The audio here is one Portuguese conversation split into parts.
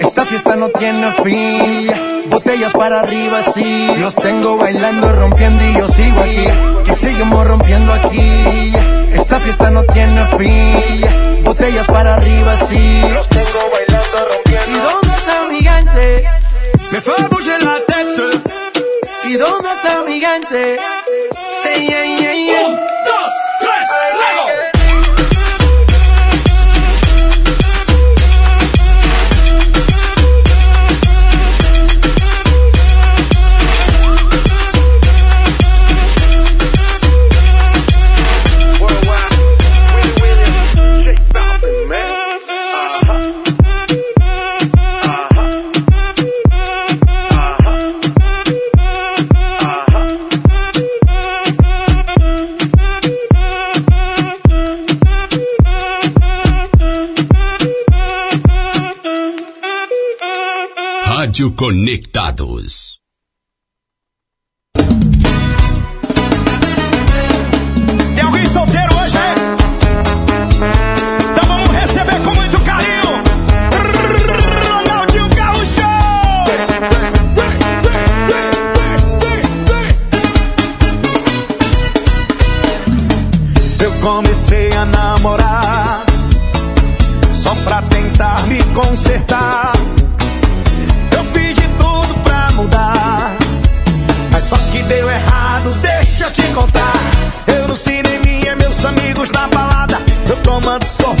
Esta fiesta no tiene fin. Botellas para arriba, sí. Los tengo bailando, rompiendo y yo sigo aquí. Que seguimos rompiendo aquí. Esta fiesta no tiene fin. Botellas para arriba, sí. Los tengo bailando, rompiendo. ¿Y dónde está mi gigante? Me fue a bouger la tête. ¿Y dónde está mi gigante? Sí, yeah. Rádio Conectados.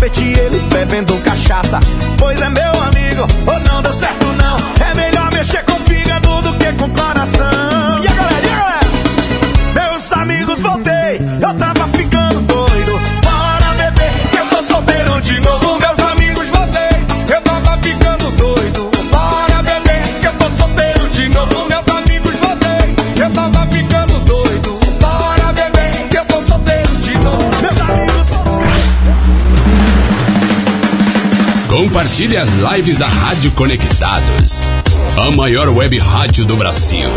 Tomando sorvete e eles bebendo cachaça. Pois é meu amigo, Compartilhe as lives da Rádio Conectados. A maior web rádio do Brasil.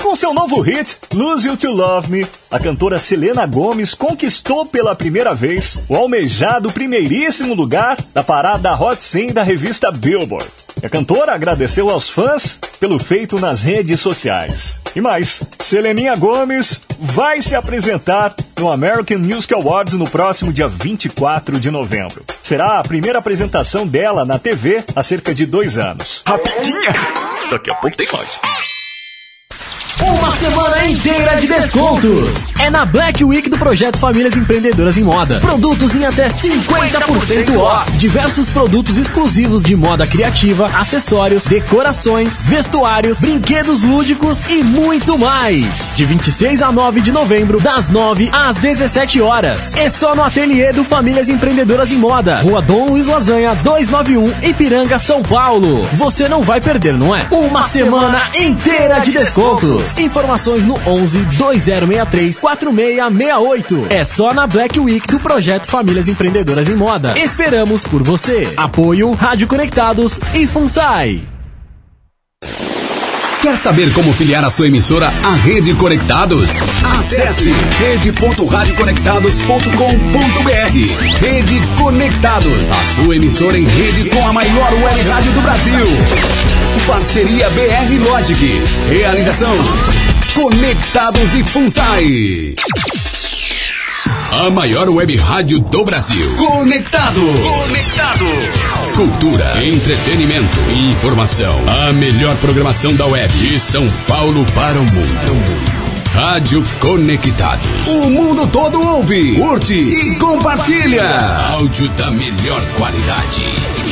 Com seu novo hit, Lose You to Love Me, a cantora Selena Gomes conquistou pela primeira vez o almejado primeiríssimo lugar da parada Hot 100 da revista Billboard. A cantora agradeceu aos fãs pelo feito nas redes sociais. E mais, Seleninha Gomes vai se apresentar no American Music Awards no próximo dia 24 de novembro. Será a primeira apresentação dela na TV há cerca de dois anos. Rapidinha! Daqui a pouco tem mais. Uma semana inteira de descontos. É na Black Week do projeto Famílias Empreendedoras em Moda. Produtos em até 50% off. Diversos produtos exclusivos de moda criativa, acessórios, decorações, vestuários, brinquedos lúdicos e muito mais. De 26 a 9 de novembro, das 9 às 17 horas. É só no ateliê do Famílias Empreendedoras em Moda. Rua Dom Luiz Lasanha, 291, Ipiranga, São Paulo. Você não vai perder, não é? Uma semana inteira de descontos. Informações no 11 2063 4668. É só na Black Week do projeto Famílias Empreendedoras em Moda. Esperamos por você. Apoio Rádio Conectados e FUNSAI. Quer saber como filiar a sua emissora à Rede Conectados? Acesse rede.radioconectados.com.br Rede Conectados, a sua emissora em rede com a maior web rádio do Brasil. Parceria BR Logic. Realização Conectados e FUNSAI. A maior web rádio do Brasil. Conectado. Conectado. Cultura, entretenimento, informação. A melhor programação da web. De São Paulo para o mundo. Rádio Conectados. O mundo todo ouve, curte e compartilha. Áudio da melhor qualidade.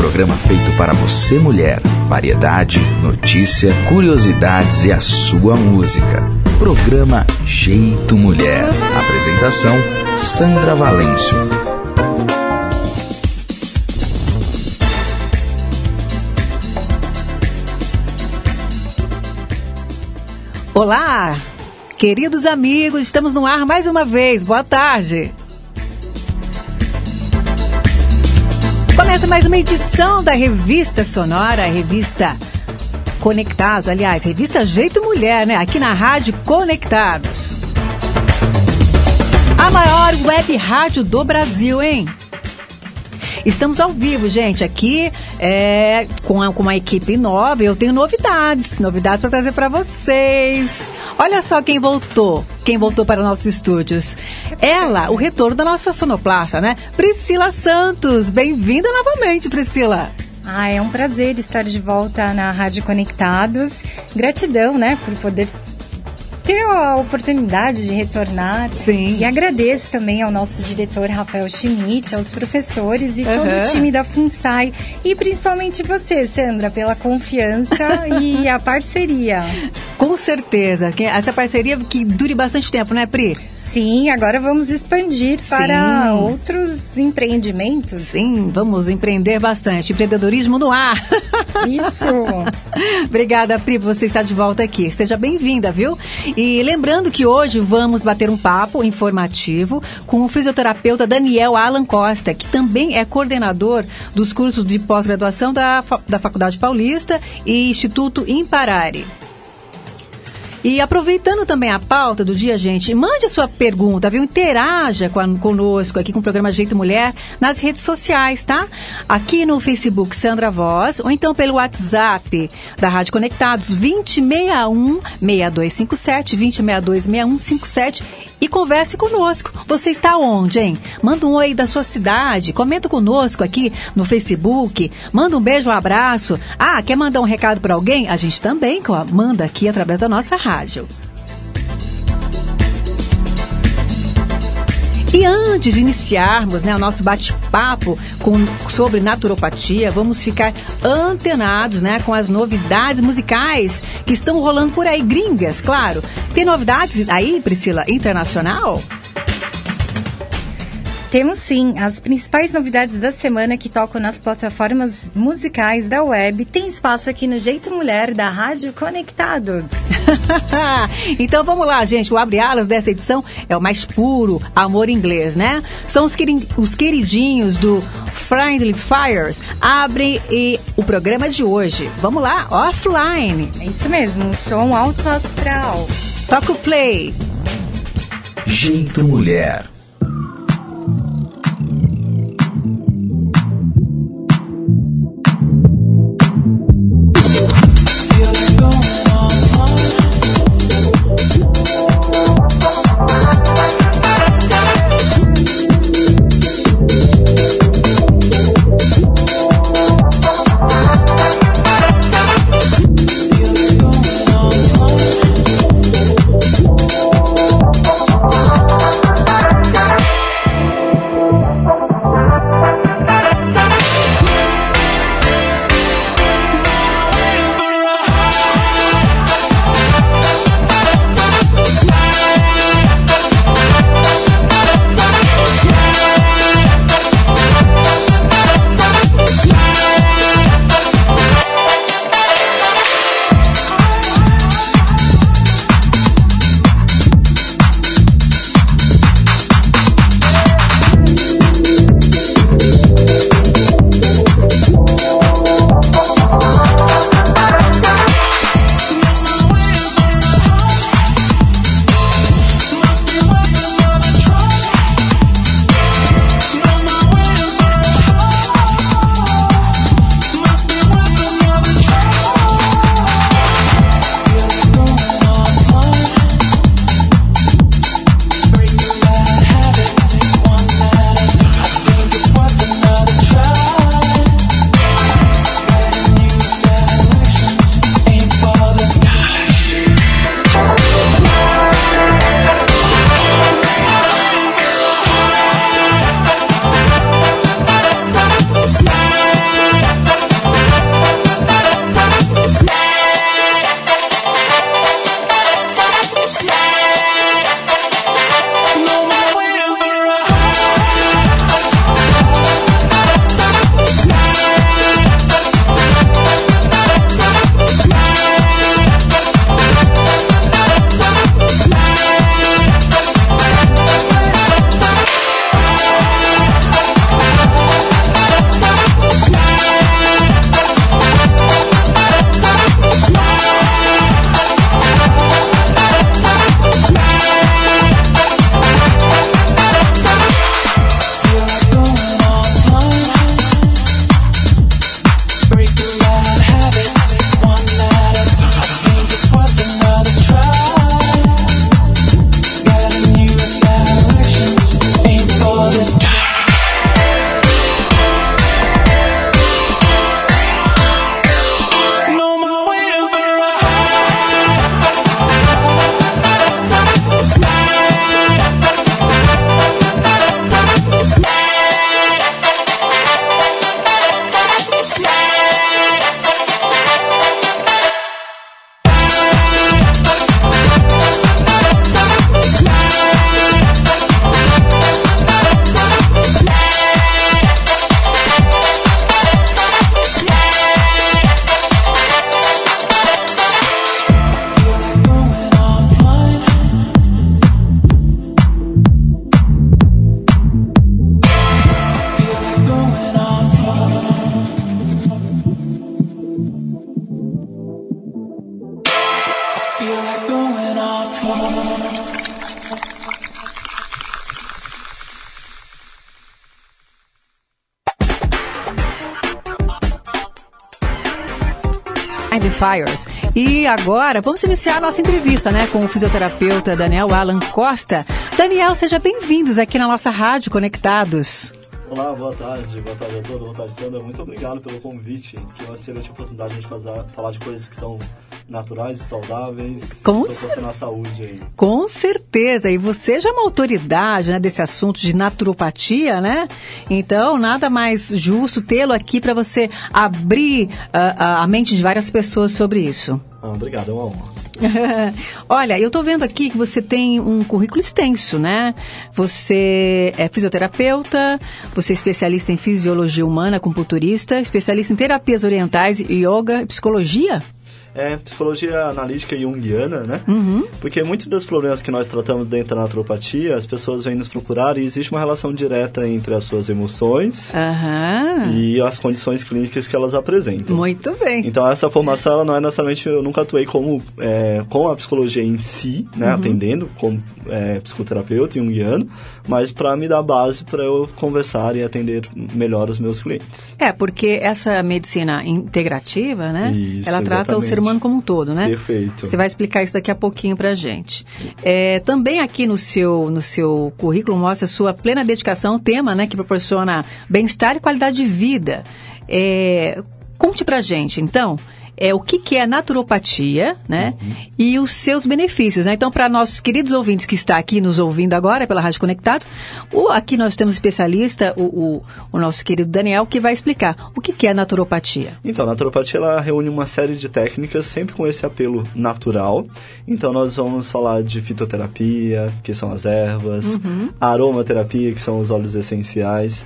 Programa feito para você, mulher. Variedade, notícia, curiosidades e a sua música. Programa Jeito Mulher. Apresentação: Sandra Valêncio. Olá, queridos amigos, estamos no ar mais uma vez. Boa tarde. Mais uma edição da Revista Sonora, revista Conectados, aliás, revista Jeito Mulher, né? Aqui na Rádio Conectados. A maior web rádio do Brasil, hein? Estamos ao vivo, gente, aqui é, com, a, com uma equipe nova. Eu tenho novidades, novidades para trazer para vocês. Olha só quem voltou, quem voltou para nossos estúdios. Ela, o retorno da nossa sonoplasta, né? Priscila Santos. Bem-vinda novamente, Priscila. Ah, é um prazer estar de volta na Rádio Conectados. Gratidão, né, por poder ter a oportunidade de retornar. Sim. E agradeço também ao nosso diretor Rafael Schmidt, aos professores e uhum. todo o time da FUNSAI. E principalmente você, Sandra, pela confiança e a parceria. Com certeza. Essa parceria que dure bastante tempo, né, Pri? Sim, agora vamos expandir Sim. para outros empreendimentos. Sim, vamos empreender bastante. Empreendedorismo no ar. Isso. Obrigada, Pri, você está de volta aqui. Seja bem-vinda, viu? E lembrando que hoje vamos bater um papo informativo com o fisioterapeuta Daniel Alan Costa, que também é coordenador dos cursos de pós-graduação da, da Faculdade Paulista e Instituto Imparare. E aproveitando também a pauta do dia, gente, mande a sua pergunta, viu? Interaja com a, conosco aqui com o programa Jeito Mulher nas redes sociais, tá? Aqui no Facebook Sandra Voz, ou então pelo WhatsApp da Rádio Conectados 2061 6257 2062 6157 e converse conosco. Você está onde, hein? Manda um oi da sua cidade, comenta conosco aqui no Facebook, manda um beijo, um abraço. Ah, quer mandar um recado para alguém? A gente também manda aqui através da nossa rádio. E antes de iniciarmos né, o nosso bate-papo sobre naturopatia, vamos ficar antenados né, com as novidades musicais que estão rolando por aí, gringas, claro. Tem novidades aí, Priscila, internacional? Temos sim as principais novidades da semana que tocam nas plataformas musicais da web. Tem espaço aqui no Jeito Mulher da Rádio Conectados. então vamos lá, gente. O abre alas dessa edição é o mais puro amor inglês, né? São os, os queridinhos do Friendly Fires. Abre e o programa de hoje. Vamos lá, offline. É isso mesmo, som alto astral. Toca o play. Jeito Mulher. Agora vamos iniciar a nossa entrevista, né, com o fisioterapeuta Daniel Alan Costa. Daniel, seja bem-vindos aqui na nossa rádio Conectados. Olá, boa tarde, boa tarde a todos, boa tarde, Sandra. Muito obrigado pelo convite, que é uma excelente oportunidade de fazer, falar de coisas que são naturais e saudáveis, Com proporcionar saúde aí. Com certeza, e você já é uma autoridade né, desse assunto de naturopatia, né? Então, nada mais justo tê-lo aqui para você abrir uh, a mente de várias pessoas sobre isso. Ah, obrigado, é uma honra. Olha, eu estou vendo aqui que você tem um currículo extenso, né? Você é fisioterapeuta, você é especialista em fisiologia humana, acupunturista, especialista em terapias orientais, yoga e psicologia? É psicologia analítica junguiana, né? Uhum. Porque muitos dos problemas que nós tratamos dentro da naturopatia, as pessoas vêm nos procurar e existe uma relação direta entre as suas emoções Aham. e as condições clínicas que elas apresentam. Muito bem. Então essa formação ela não é necessariamente eu nunca atuei como é, com a psicologia em si, né, Uhum. atendendo como é, psicoterapeuta junguiano, mas para me dar base para eu conversar e atender melhor os meus clientes. É, porque essa medicina integrativa, né? Isso, ela trata o exatamente. ser humano como um todo, né? Perfeito. Você vai explicar isso daqui a pouquinho pra gente. É, também aqui no seu, no seu currículo mostra a sua plena dedicação ao tema, né? Que proporciona bem-estar e qualidade de vida. É, conte pra gente, então, é, o que, que é naturopatia, né? E os seus benefícios, né? Então, para nossos queridos ouvintes que está aqui nos ouvindo agora pela Rádio Conectados, o, aqui nós temos um especialista, o, o, o nosso querido Daniel, que vai explicar o que, que é naturopatia. Então, a naturopatia ela reúne uma série de técnicas sempre com esse apelo natural. Então, nós vamos falar de fitoterapia, que são as ervas, aromaterapia, que são os óleos essenciais.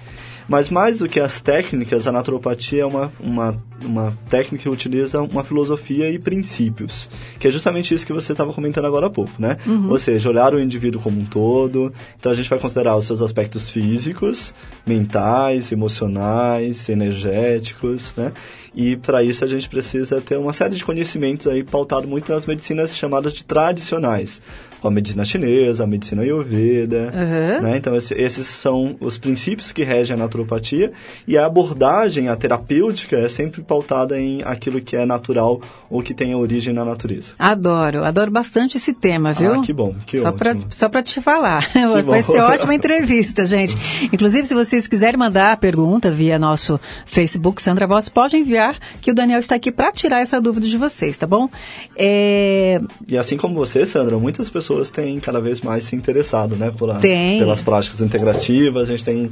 Mas mais do que as técnicas, a naturopatia é uma, uma, uma técnica que utiliza uma filosofia e princípios, que é justamente isso que você estava comentando agora há pouco, né? Ou seja, olhar o indivíduo como um todo. Então a gente vai considerar os seus aspectos físicos, mentais, emocionais, energéticos, né? E para isso a gente precisa ter uma série de conhecimentos aí pautado muito nas medicinas chamadas de tradicionais. A medicina chinesa, a medicina ayurveda, Uhum. né? Então, esse- esses são os princípios que regem a naturopatia e a abordagem, a terapêutica, é sempre pautada em aquilo que é natural ou que tem origem na natureza. Adoro, adoro bastante esse tema, viu? Ah, que bom, que só pra, ótimo. só pra te falar. Que Vai bom. ser ótima entrevista, gente. Inclusive, se vocês quiserem mandar a pergunta via nosso Facebook, Sandra Voz, pode enviar, que o Daniel está aqui para tirar essa dúvida de vocês, tá bom? É, E assim como você, Sandra, muitas pessoas têm cada vez mais se interessado, né, por a- Tem. pelas práticas integrativas. A gente tem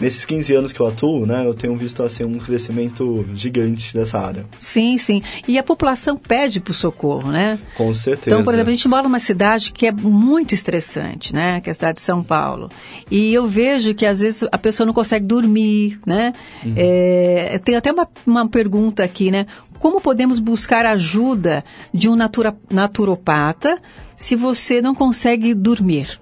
nesses 15 anos que eu atuo, né, eu tenho visto assim um crescimento gigante dessa área. sim, sim. E a população pede por socorro, né? Com certeza. Então, por exemplo, a gente mora numa cidade que é muito estressante, né? Que é a cidade de São Paulo. E eu vejo que às vezes a pessoa não consegue dormir, né? É, tem até uma, uma pergunta aqui, né? Como podemos buscar ajuda de um natura, naturopata se você não consegue dormir?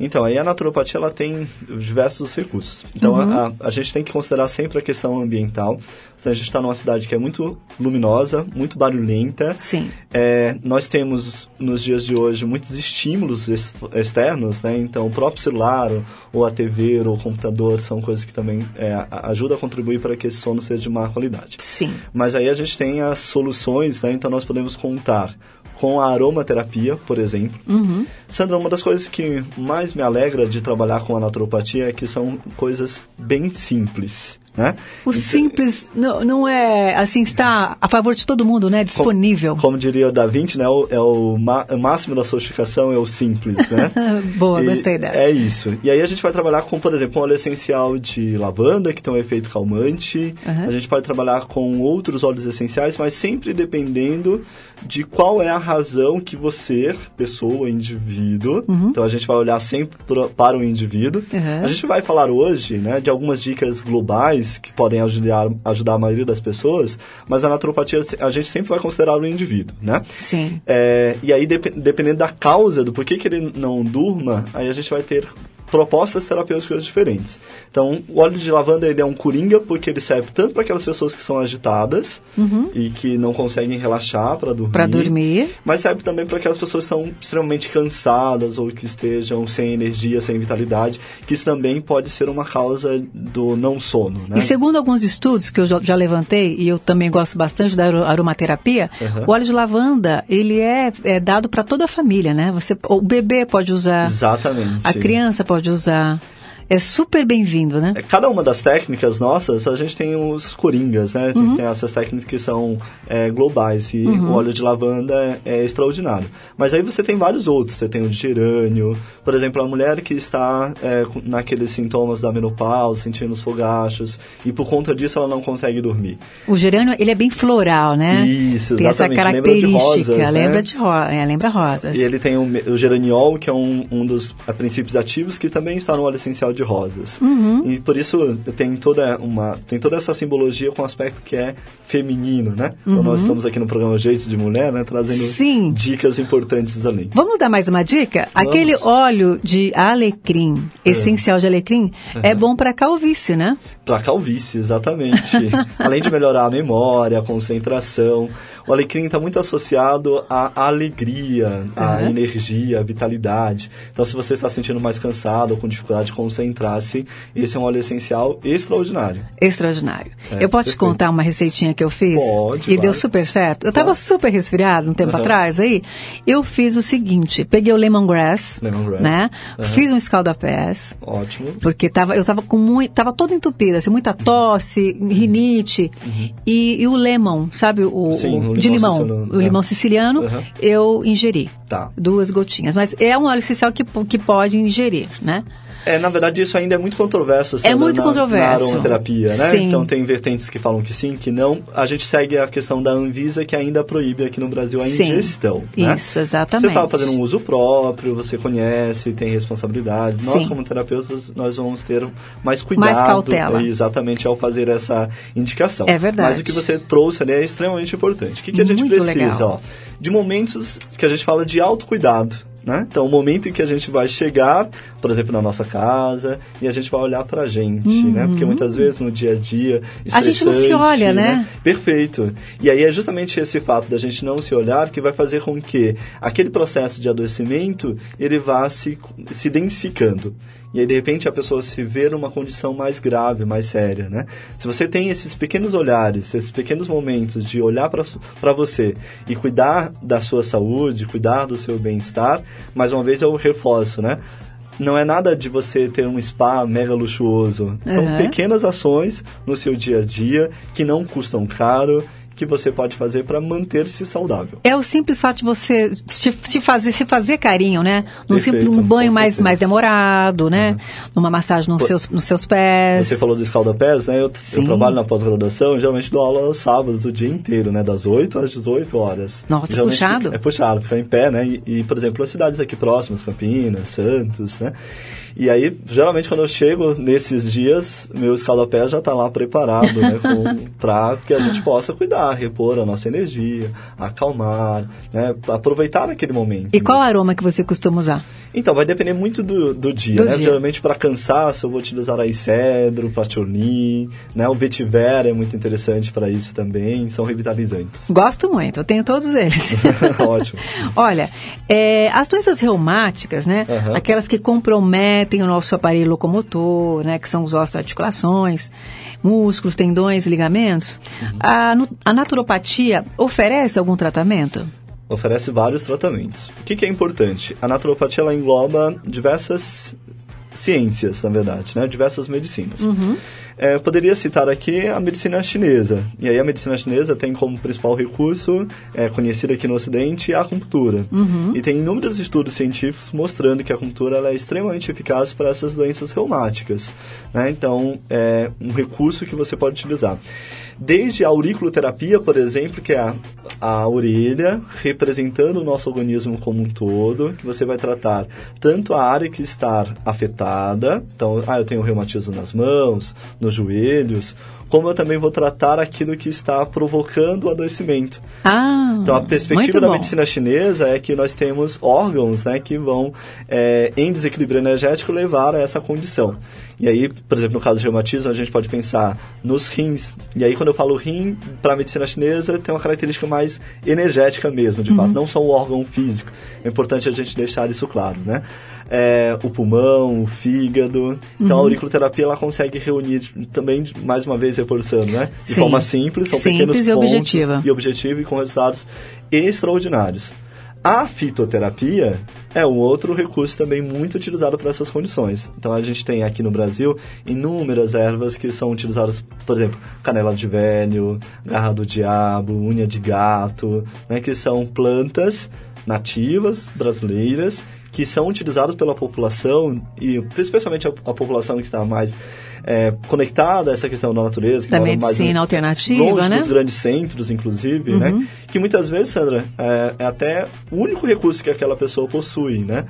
Então, aí a naturopatia ela tem diversos recursos. Então, Uhum. a, a gente tem que considerar sempre a questão ambiental. Então, a gente está numa cidade que é muito luminosa, muito barulhenta. Sim. É, nós temos, nos dias de hoje, muitos estímulos ex- externos, né? Então, o próprio celular, ou a TV, ou o computador, são coisas que também é, a- ajudam a contribuir para que esse sono seja de má qualidade. Sim. Mas aí a gente tem as soluções, né? Então, nós podemos contar com a aromaterapia, por exemplo. Uhum. Sandra, uma das coisas que mais me alegra de trabalhar com a naturopatia é que são coisas bem simples, né? O simples não, não é, assim, está a favor de todo mundo, né? Disponível. Como diria o Da Vinci, né? O, é o, ma- o máximo da sofisticação é o simples, né? Boa, E gostei dessa. É isso. E aí a gente vai trabalhar com, por exemplo, um óleo essencial de lavanda, que tem um efeito calmante. Aham. A gente pode trabalhar com outros óleos essenciais, mas sempre dependendo de qual é a razão que você, pessoa, indivíduo, então a gente vai olhar sempre para o indivíduo. Uhum. A gente vai falar hoje, né, de algumas dicas globais que podem ajudar, ajudar a maioria das pessoas, mas a naturopatia a gente sempre vai considerar o indivíduo, né? Sim. É, e aí, dep- dependendo da causa, do porquê que ele não durma, aí a gente vai ter propostas terapêuticas diferentes. Então, o óleo de lavanda ele é um coringa porque ele serve tanto para aquelas pessoas que são agitadas Uhum. e que não conseguem relaxar para dormir. Pra dormir. Mas serve também para aquelas pessoas que estão extremamente cansadas ou que estejam sem energia, sem vitalidade, que isso também pode ser uma causa do não sono, né? E segundo alguns estudos que eu já, levantei, e eu também gosto bastante da aro- aromaterapia, Uhum. o óleo de lavanda, ele é, é dado para toda a família, né? Você, o bebê pode usar, Exatamente. a criança pode usar. É super bem-vindo, né? É, Cada uma das técnicas nossas, a gente tem os coringas, né? A gente tem essas técnicas que são é, globais e Uhum. o óleo de lavanda é, é extraordinário. Mas aí você tem vários outros. Você tem o de gerânio, por exemplo, a mulher que está é, naqueles sintomas da menopausa, sentindo os fogachos, e por conta disso ela não consegue dormir. O gerânio, ele é bem floral, né? Isso, Tem essa exatamente. Lembra de característica, rosas, né? lembra de ro é, lembra rosas. E ele tem o, o geraniol, que é um, um dos princípios ativos, que também está no óleo essencial de rosas. Uhum. E por isso tem toda, uma, tem toda essa simbologia com um aspecto que é feminino, né? Então nós estamos aqui no programa Jeito de Mulher, né? Trazendo Uhum. Sim. dicas importantes ali. Vamos dar mais uma dica? Aquele óleo de alecrim, essencial de alecrim, é bom para calvície, né? Pra calvície, exatamente. Além de melhorar a memória, a concentração, o alecrim está muito associado à alegria, à Uhum. energia, à vitalidade. Então, se você está se sentindo mais cansado ou com dificuldade de concentrar-se, esse é um óleo essencial extraordinário. Extraordinário. É, eu posso te perfeito. contar uma receitinha que eu fiz? Pode, E deu claro. super certo. Eu tava Claro. super resfriado um tempo Aham. atrás aí. Eu fiz o seguinte, peguei o lemongrass, Lemongrass. né? Aham. Fiz um escaldapés. Ótimo. Porque tava, eu tava com muito, tava toda entupida, assim, muita tosse, rinite e, e o lemon, sabe, o, Uhum. Sim, o o de limão siciliano, o é. limão siciliano, eu ingeri. Tá. Duas gotinhas, mas é um óleo essencial que, que pode ingerir, né? É, na verdade, isso ainda é muito controverso. Sandra, muito na, controverso. Na aromaterapia, né? Sim. Então, tem vertentes que falam que sim, que não. A gente segue a questão da Anvisa, que ainda proíbe aqui no Brasil a Sim. ingestão. né? Isso, exatamente. Você está fazendo um uso próprio, você conhece, tem responsabilidade. Nós, Sim. como terapeutas, nós vamos ter mais cuidado. Mais cautela. Exatamente, ao fazer essa indicação. É verdade. Mas o que você trouxe ali é extremamente importante. O que, que a gente Muito precisa? Ó, de momentos que a gente fala de autocuidado. Né? Então, o momento em que a gente vai chegar, por exemplo, na nossa casa, e a gente vai olhar pra gente, né? Porque muitas vezes no dia a dia. Uhum. A gente não se olha, né? Perfeito. E aí é justamente esse fato da gente não se olhar que vai fazer com que aquele processo de adoecimento ele vá se, se densificando. E aí, de repente, a pessoa se vê numa condição mais grave, mais séria, né? Se você tem esses pequenos olhares, esses pequenos momentos de olhar para você e cuidar da sua saúde, cuidar do seu bem-estar, mais uma vez eu reforço, né? Não é nada de você ter um spa mega luxuoso. São Uhum. pequenas ações no seu dia a dia que não custam caro, que você pode fazer para manter-se saudável. É o simples fato de você se, fazer, se fazer carinho, né? Num, Perfeito, simples, um banho mais, mais demorado, né? Numa massagem nos Pô, seus, nos seus pés. Você falou do escalda-pés, né? Eu, eu trabalho na pós-graduação, geralmente dou aula aos sábados, o dia inteiro, né? Das 8 às 18 horas. Nossa, Geralmente puxado. fica- É puxado, ficar em pé, né? E, e, por exemplo, as cidades aqui próximas, Campinas, Santos, né? E aí, geralmente, quando eu chego nesses dias, meu escalda-pés já está lá preparado, né? Pra que a gente possa cuidar, repor a nossa energia, acalmar, né? Aproveitar aquele momento. E qual aroma que você costuma usar? Então, vai depender muito do, do dia, Do né? dia. Geralmente, para cansaço, eu vou utilizar aí cedro, patchouli, né? O vetiver é muito interessante para isso também, são revitalizantes. Gosto muito, eu tenho todos eles. Ótimo. Olha, é, as doenças reumáticas, né? Aham. Aquelas que comprometem o nosso aparelho locomotor, né? Que são os ossos, articulações, músculos, tendões, ligamentos. Uhum. A, a naturopatia oferece algum tratamento? Oferece vários tratamentos. O que, que é importante? A naturopatia, ela engloba diversas ciências, na verdade, né? Diversas medicinas. É, eu poderia citar aqui a medicina chinesa. E aí a medicina chinesa tem como principal recurso, é, conhecido aqui no Ocidente, a acupuntura. E tem inúmeros estudos científicos mostrando que a acupuntura é extremamente eficaz para essas doenças reumáticas. né? Então, é um recurso que você pode utilizar. Desde a auriculoterapia, por exemplo, que é a, a orelha representando o nosso organismo como um todo, que você vai tratar tanto a área que está afetada, então, ah, eu tenho reumatismo nas mãos, nos joelhos, como eu também vou tratar aquilo que está provocando o adoecimento. Ah, então a perspectiva da medicina chinesa é que nós temos órgãos né, que vão, é, em desequilíbrio energético, levar a essa condição. E aí, por exemplo, no caso de reumatismo, a gente pode pensar nos rins. E aí, quando eu falo rim, para a medicina chinesa, tem uma característica mais energética mesmo, de uhum. fato, não só um órgão físico. É importante a gente deixar isso claro, né? É, o pulmão, o fígado. Então uhum. a auriculoterapia ela consegue reunir também, mais uma vez reforçando, né? De Sim. forma simples, são simples pequenos e pontos objetiva. e objetivo e com resultados extraordinários. A fitoterapia é um outro recurso também muito utilizado para essas condições. Então a gente tem aqui no Brasil inúmeras ervas que são utilizadas, por exemplo, canela de velho, garra do diabo, unha de gato, né, que são plantas nativas brasileiras que são utilizadas pela população e especialmente a, a população que está mais é, conectada a essa questão da natureza. Que da medicina mais, alternativa, longe né? dos grandes centros, inclusive, né? uhum. né? Que muitas vezes, Sandra, é, é até o único recurso que aquela pessoa possui, né?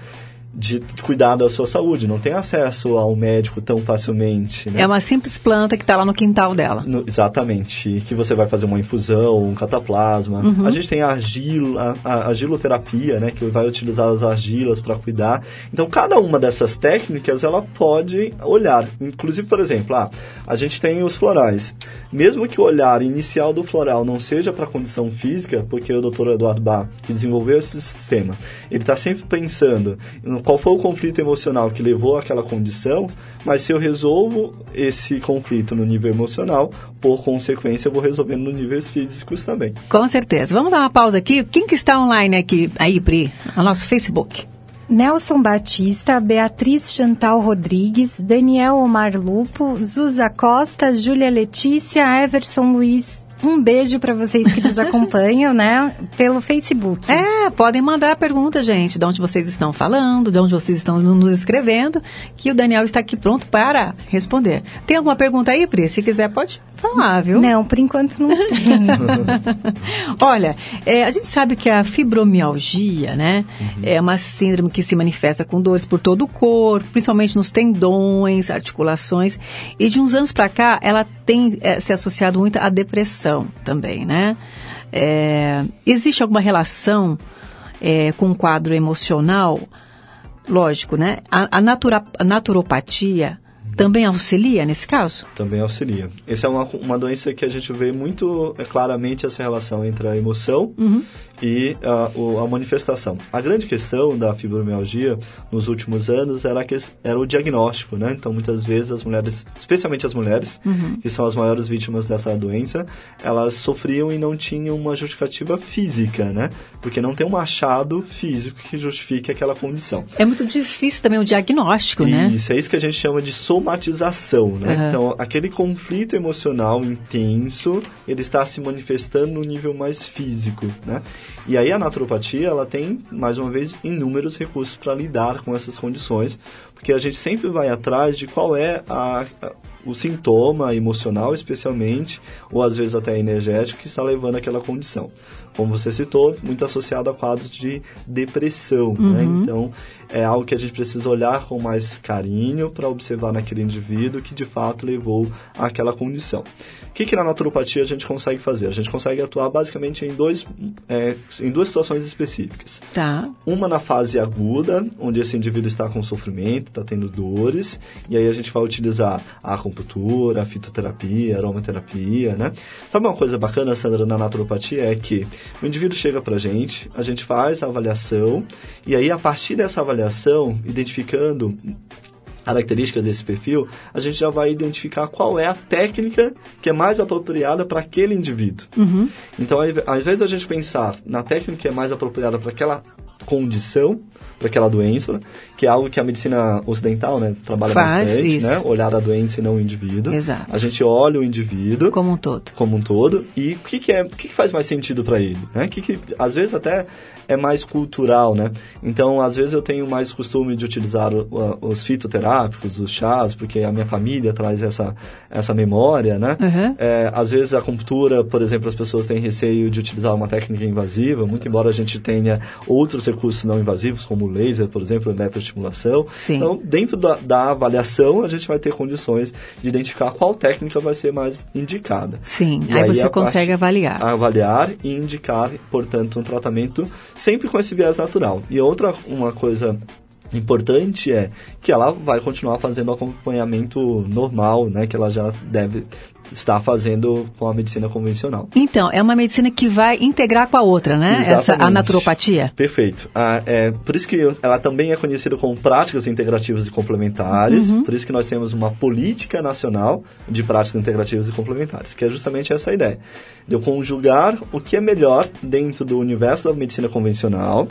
De cuidar da sua saúde, não tem acesso ao médico tão facilmente. Né? É uma simples planta que está lá no quintal dela. No, exatamente, que você vai fazer uma infusão, um cataplasma. Uhum. A gente tem a argila, a argiloterapia, né, que vai utilizar as argilas para cuidar. Então, cada uma dessas técnicas, ela pode olhar. Inclusive, por exemplo, ah, a gente tem os florais. Mesmo que o olhar inicial do floral não seja para a condição física, porque o Dr. Eduardo Bach, que desenvolveu esse sistema, ele está sempre pensando qual foi o conflito emocional que levou àquela condição, mas se eu resolvo esse conflito no nível emocional, por consequência eu vou resolvendo nos níveis físicos também. Com certeza. Vamos dar uma pausa aqui. Quem que está online aqui, aí, Pri? No nosso Facebook. Nelson Batista, Beatriz Chantal Rodrigues, Daniel Omar Lupo, Zuza Costa, Júlia Letícia, Everson Luiz um beijo para vocês que nos acompanham, né, pelo Facebook. É, podem mandar pergunta, gente, de onde vocês estão falando, de onde vocês estão nos escrevendo, que o Daniel está aqui pronto para responder. Tem alguma pergunta aí, Pri? Se quiser, pode falar, viu? Não, por enquanto não tem. Olha, é, a gente sabe que a fibromialgia, né, uhum. é uma síndrome que se manifesta com dores por todo o corpo, principalmente nos tendões, articulações, e de uns anos para cá ela tem é, se associado muito à depressão também, né? É, existe alguma relação é, com o quadro emocional? Lógico, né? A, a, natura, a naturopatia também auxilia nesse caso? Também auxilia. Essa é uma, uma doença que a gente vê muito é, claramente essa relação entre a emoção uhum e a, a, manifestação. A grande questão da fibromialgia nos últimos anos era, que, era o diagnóstico, né? Então, muitas vezes as mulheres, especialmente as mulheres, uhum. que são as maiores vítimas dessa doença, elas sofriam e não tinham uma justificativa física, né? Porque não tem um achado físico que justifique aquela condição. É muito difícil também o diagnóstico, né? Isso, é isso que a gente chama de somatização, né? Uhum. Então, aquele conflito emocional intenso, ele está se manifestando no nível mais físico, né? E aí a naturopatia, ela tem, mais uma vez, inúmeros recursos para lidar com essas condições, porque a gente sempre vai atrás de qual é a, a, o sintoma emocional, especialmente, ou às vezes até energético, que está levando àquela condição. Como você citou, muito associado a quadros de depressão, né? uhum. né? Então, é algo que a gente precisa olhar com mais carinho para observar naquele indivíduo que de fato levou àquela condição. O que, que na naturopatia a gente consegue fazer? A gente consegue atuar basicamente em, dois, é, em duas situações específicas. Tá. Uma na fase aguda, onde esse indivíduo está com sofrimento, está tendo dores, e aí a gente vai utilizar a acupuntura, a fitoterapia, a aromaterapia, né? Sabe uma coisa bacana, Sandra, na naturopatia é que o indivíduo chega pra gente, a gente faz a avaliação, e aí a partir dessa avaliação, identificando características desse perfil, a gente já vai identificar qual é a técnica que é mais apropriada para aquele indivíduo. Uhum. Então, ao invés da gente pensar na técnica que é mais apropriada para aquela condição, para aquela doença, que é algo que a medicina ocidental né, trabalha Faz bastante, isso. né? olhar a doença e não o indivíduo. Exato. A gente olha o indivíduo como um todo, como um todo e o que, que é, o que, que faz mais sentido para ele, né? Que, que às vezes até é mais cultural, né? Então, às vezes eu tenho mais costume de utilizar o, os fitoterápicos, os chás, porque a minha família traz essa, essa memória, né? Uhum. É, às vezes a acupuntura, por exemplo, as pessoas têm receio de utilizar uma técnica invasiva, muito embora a gente tenha outros recursos não invasivos, como laser, por exemplo, eletroestimulação. Sim. Então, dentro da, da avaliação, a gente vai ter condições de identificar qual técnica vai ser mais indicada. Sim, E aí, você a consegue avaliar. avaliar e indicar, portanto, um tratamento sempre com esse viés natural. E outra uma coisa importante é que ela vai continuar fazendo o acompanhamento normal, né, que ela já deve estar fazendo com a medicina convencional. Então, é uma medicina que vai integrar com a outra, né? Essa, a Exatamente. naturopatia. Perfeito. Ah, é, por isso que ela também é conhecida como práticas integrativas e complementares. Uhum. Por isso que nós temos uma política nacional de práticas integrativas e complementares, que é justamente essa ideia de eu conjugar o que é melhor dentro do universo da medicina convencional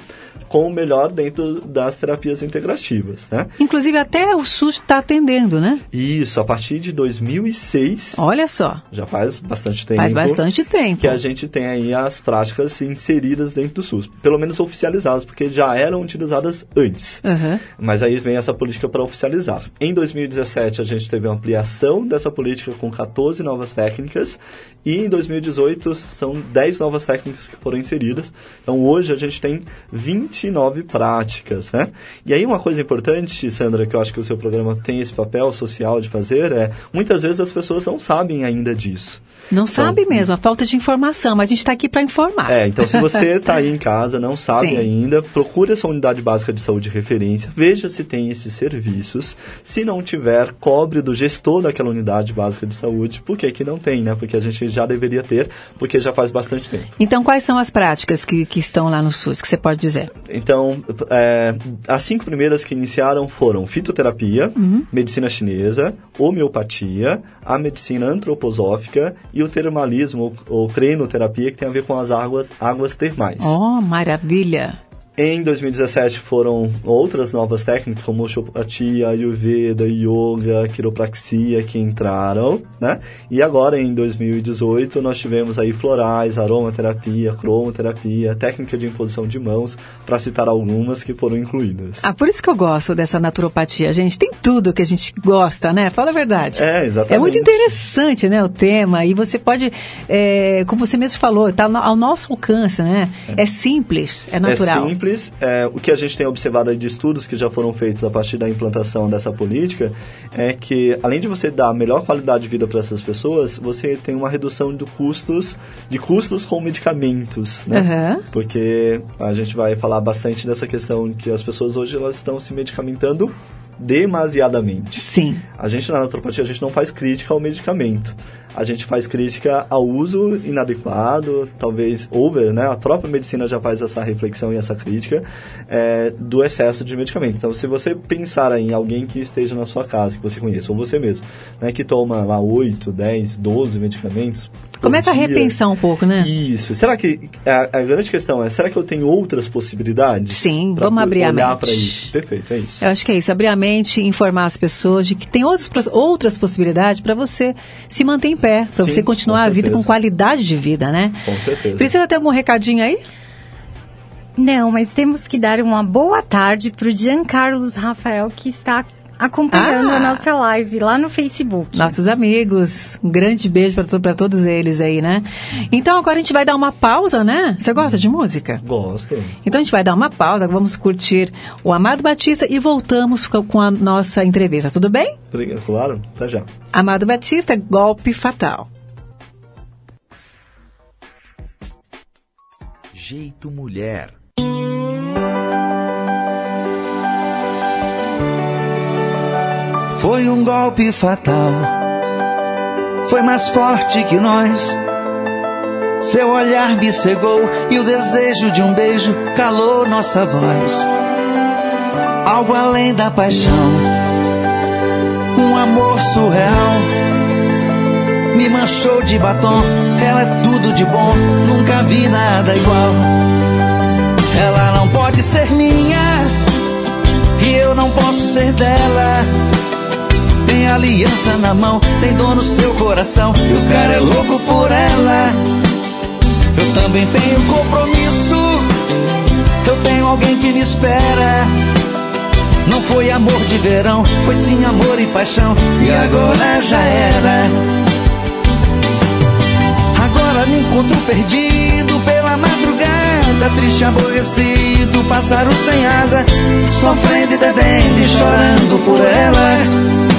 com o melhor dentro das terapias integrativas, né? Inclusive, até o SUS está atendendo, né? Isso, a partir de 2006, Olha só, já faz bastante tempo. faz bastante tempo. que a gente tem aí as práticas inseridas dentro do SUS, pelo menos oficializadas, porque já eram utilizadas antes. Aham. Mas aí vem essa política para oficializar. Em 2017, a gente teve uma ampliação dessa política com 14 novas técnicas e em 2018 são 10 novas técnicas que foram inseridas. Então hoje a gente tem 29 práticas, né? E aí uma coisa importante, Sandra, que eu acho que o seu programa tem esse papel social de fazer é, muitas vezes as pessoas não sabem ainda disso. Não sabe mesmo, a falta de informação, mas a gente está aqui para informar. É, então se você está aí em casa, não sabe Sim. ainda, procure a sua unidade básica de saúde de referência, veja se tem esses serviços. Se não tiver, cobre do gestor daquela unidade básica de saúde. Por que não tem, né? Porque a gente já deveria ter, porque já faz bastante tempo. Então, quais são as práticas que, que estão lá no SUS, que você pode dizer? Então, é, as cinco primeiras que iniciaram foram fitoterapia, Uhum. medicina chinesa, homeopatia, a medicina antroposófica e o termalismo ou, ou crenoterapia, que tem a ver com as águas, águas termais. Oh, maravilha! Em 2017 foram outras novas técnicas, como osteopatia, ayurveda, yoga, quiropraxia, que entraram, né? E agora, em 2018, nós tivemos aí florais, aromaterapia, cromoterapia, técnica de imposição de mãos, para citar algumas que foram incluídas. Ah, por isso que eu gosto dessa naturopatia, gente. Tem tudo que a gente gosta, né? Fala a verdade. É, exatamente. É muito interessante, né, o tema. E você pode, é, como você mesmo falou, está ao nosso alcance, né? É, simples, é natural. É simples. É, o que a gente tem observado de estudos que já foram feitos a partir da implantação dessa política é que, além de você dar a melhor qualidade de vida para essas pessoas, você tem uma redução de custos, de custos com medicamentos, né? Aham. Porque a gente vai falar bastante dessa questão que as pessoas hoje elas estão se medicamentando demasiadamente. Sim. A gente na naturopatia a gente não faz crítica ao medicamento. A gente faz crítica ao uso inadequado, talvez over, né? A própria medicina já faz essa reflexão e essa crítica é, do excesso de medicamento. Então, se você pensar em alguém que esteja na sua casa, que você conheça, ou você mesmo, né, que toma lá 8, 10, 12 medicamentos. Começa a dia, repensar um pouco, né? Isso. Será que. A, a grande questão é: será que eu tenho outras possibilidades? Sim, vamos abrir a olhar mente. para isso. Perfeito, é isso. Eu acho que é isso, abrir a mente, informar as pessoas de que tem outras, outras possibilidades para você se manter em pé, para você continuar a vida com qualidade de vida, né? Com certeza. Precisa ter algum recadinho aí? Não, mas temos que dar uma boa tarde pro Giancarlos Rafael, que está acompanhando Ah. a nossa live lá no Facebook. Nossos amigos, um grande beijo para todos eles aí, né? Então agora a gente vai dar uma pausa, né? Você gosta de música? Gosto. Então a gente vai dar uma pausa, vamos curtir o Amado Batista e voltamos co- com a nossa entrevista, tudo bem? Obrigado, Claro, até já. Amado Batista, golpe fatal. Jeito Mulher. Foi um golpe fatal. Foi mais forte que nós. Seu olhar me cegou e o desejo de um beijo calou nossa voz. Algo além da paixão. Um amor surreal. Me manchou de batom. Ela é tudo de bom. Nunca vi nada igual. Ela não pode ser minha. E eu não posso ser dela. Aliança na mão, tem dor no seu coração. E o cara é louco por ela. Eu também tenho compromisso. Eu tenho alguém que me espera. Não foi amor de verão, foi sim amor e paixão. E agora já era. Agora me encontro perdido pela madrugada. triste, aborrecido, pássaro sem asa, sofrendo e bebendo e chorando por ela.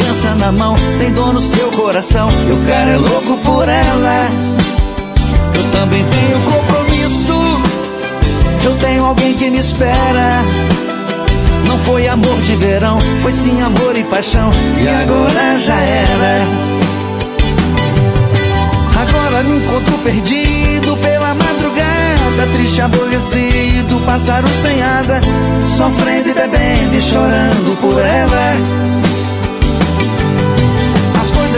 Tem aliança na mão, tem dor no seu coração. E o cara é louco por ela. Eu também tenho compromisso. Eu tenho alguém que me espera. Não foi amor de verão, foi sim amor e paixão. E agora já era. Agora me encontro perdido pela madrugada, triste, aborrecido, pássaro sem asa, sofrendo e bebendo e chorando por ela.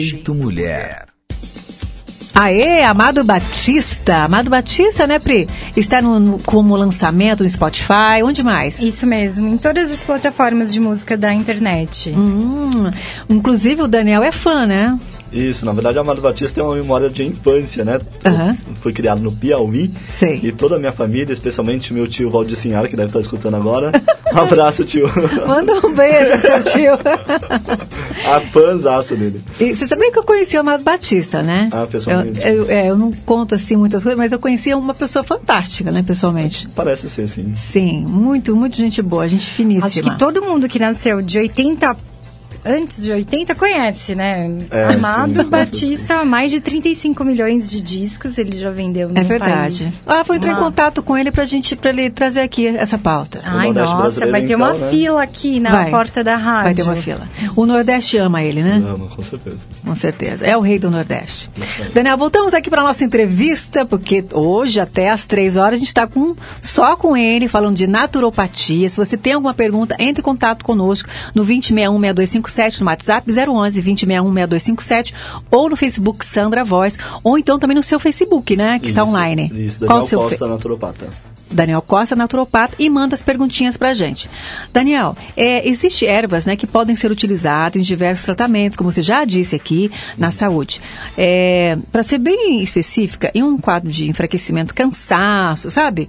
Jeito Mulher. Aê, Amado Batista. Amado Batista, né, Pri? Está no, no- como lançamento no Spotify. Onde mais? Isso mesmo, em todas as plataformas de música da internet. Hum, inclusive o Daniel é fã, né? Isso, na verdade, Amado Batista tem uma memória de infância, né? Aham. Fui criado no Piauí. Sei. E toda a minha família, especialmente meu tio Valdir Sinhara, que deve estar escutando agora. Um abraço, tio. Manda um beijo, seu tio. a fãzaço dele. E você sabia que eu conhecia o Amado Batista, né? Ah, pessoalmente. Eu, eu- é, eu não conto assim muitas coisas, mas eu conhecia uma pessoa fantástica, né, pessoalmente. Parece ser, sim. Sim, muito, muito gente boa, gente finíssima. Acho que todo mundo que nasceu de 80 antes de 80 conhece, né? É, Amado sim, Batista, mais de 35 milhões de discos ele já vendeu no É verdade. país. Ah, vou entrar em Ah. contato com ele pra gente, pra ele trazer aqui essa pauta. Ai, nossa, vai ter uma fila aqui na Vai. porta da rádio. Vai ter uma fila. O Nordeste ama ele, né? Ama, com certeza. Com certeza. É o rei do Nordeste. Daniel, voltamos aqui para nossa entrevista, porque hoje, até às três horas, a gente está com, só com ele, falando de naturopatia. Se você tem alguma pergunta, entre em contato conosco no 2061-6257, no WhatsApp 011 2061-6257, ou no Facebook Sandra Voz, ou então também no seu Facebook, né? Que está Isso, online. Isso, Qual Daniel o seu fe- Costa, naturopata. Daniel Costa, naturopata, e manda as perguntinhas pra gente. Daniel, é, existe ervas né, que podem ser utilizadas em diversos tratamentos, como você já disse aqui, na saúde. É, para ser bem específica, em um quadro de enfraquecimento, cansaço, sabe?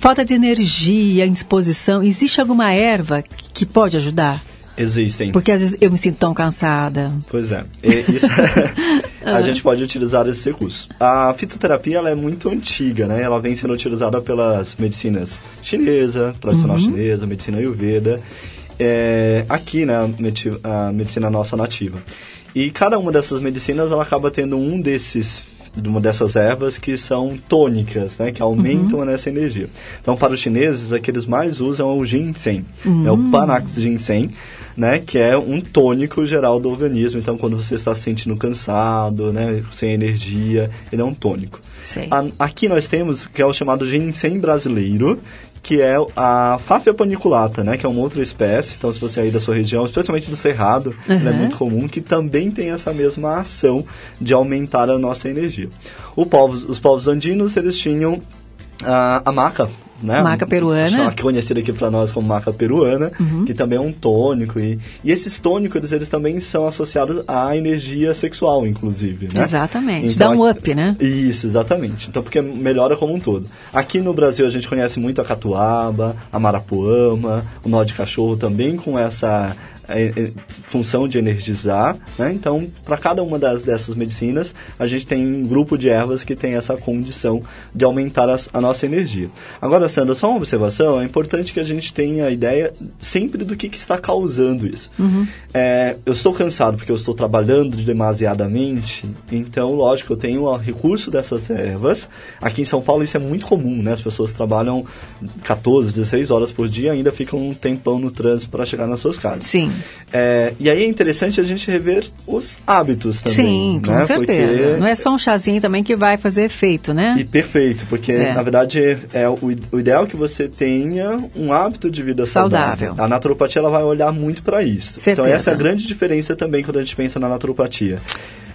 Falta de energia, indisposição, existe alguma erva que pode ajudar? Existem. Porque às vezes eu me sinto tão cansada. Pois é. Isso- a gente pode utilizar esse recurso. A fitoterapia ela é muito antiga, né? Ela vem sendo utilizada pelas medicinas chinesa, tradicional Uhum. chinesa, medicina ayurveda, é, aqui, né, a medicina nossa nativa. E cada uma dessas medicinas ela acaba tendo um desses de uma dessas ervas que são tônicas, né, que aumentam nessa energia. Então, para os chineses, a que eles mais usam é o ginseng, é o Hum. Panax ginseng, né, que é um tônico geral do organismo. Então, quando você está se sentindo cansado, né, sem energia, ele é um tônico. A- aqui nós temos que é o chamado ginseng brasileiro, que é a Fáfia paniculata, né, que é uma outra espécie. Então, se você é aí da sua região, especialmente do Cerrado, ela é Uhum. muito comum, que também tem essa mesma ação de aumentar a nossa energia. O povos, os povos andinos, eles tinham a, a maca, né? Maca peruana. Conhecida aqui para nós como maca peruana, Uhum. que também é um tônico. E, e esses tônicos, eles, eles também são associados à energia sexual, inclusive, né? Exatamente. Então, Dá um up, né? Isso, exatamente. Então, porque melhora como um todo. Aqui no Brasil a gente conhece muito a catuaba, a marapuama, o nó de cachorro também com essa função de energizar, né? Então, para cada uma das, dessas medicinas, a gente tem um grupo de ervas que tem essa condição de aumentar a, a nossa energia. Agora, Sandra, só uma observação, é importante que a gente tenha a ideia sempre do que, que está causando isso. Uhum. É, eu estou cansado porque eu estou trabalhando demasiadamente, então, lógico, eu tenho o recurso dessas ervas. Aqui em São Paulo isso é muito comum, né? As pessoas trabalham 14, 16 horas por dia e ainda ficam um tempão no trânsito para chegar nas suas casas. Sim. É, e aí é interessante a gente rever os hábitos também. Sim, com né? certeza. Porque... Não é só um chazinho também que vai fazer efeito, né? E perfeito, porque É. na verdade é o, o ideal é que você tenha um hábito de vida saudável. Saudável. A naturopatia ela vai olhar muito para isso. Certeza. Então essa é a grande diferença também quando a gente pensa na naturopatia.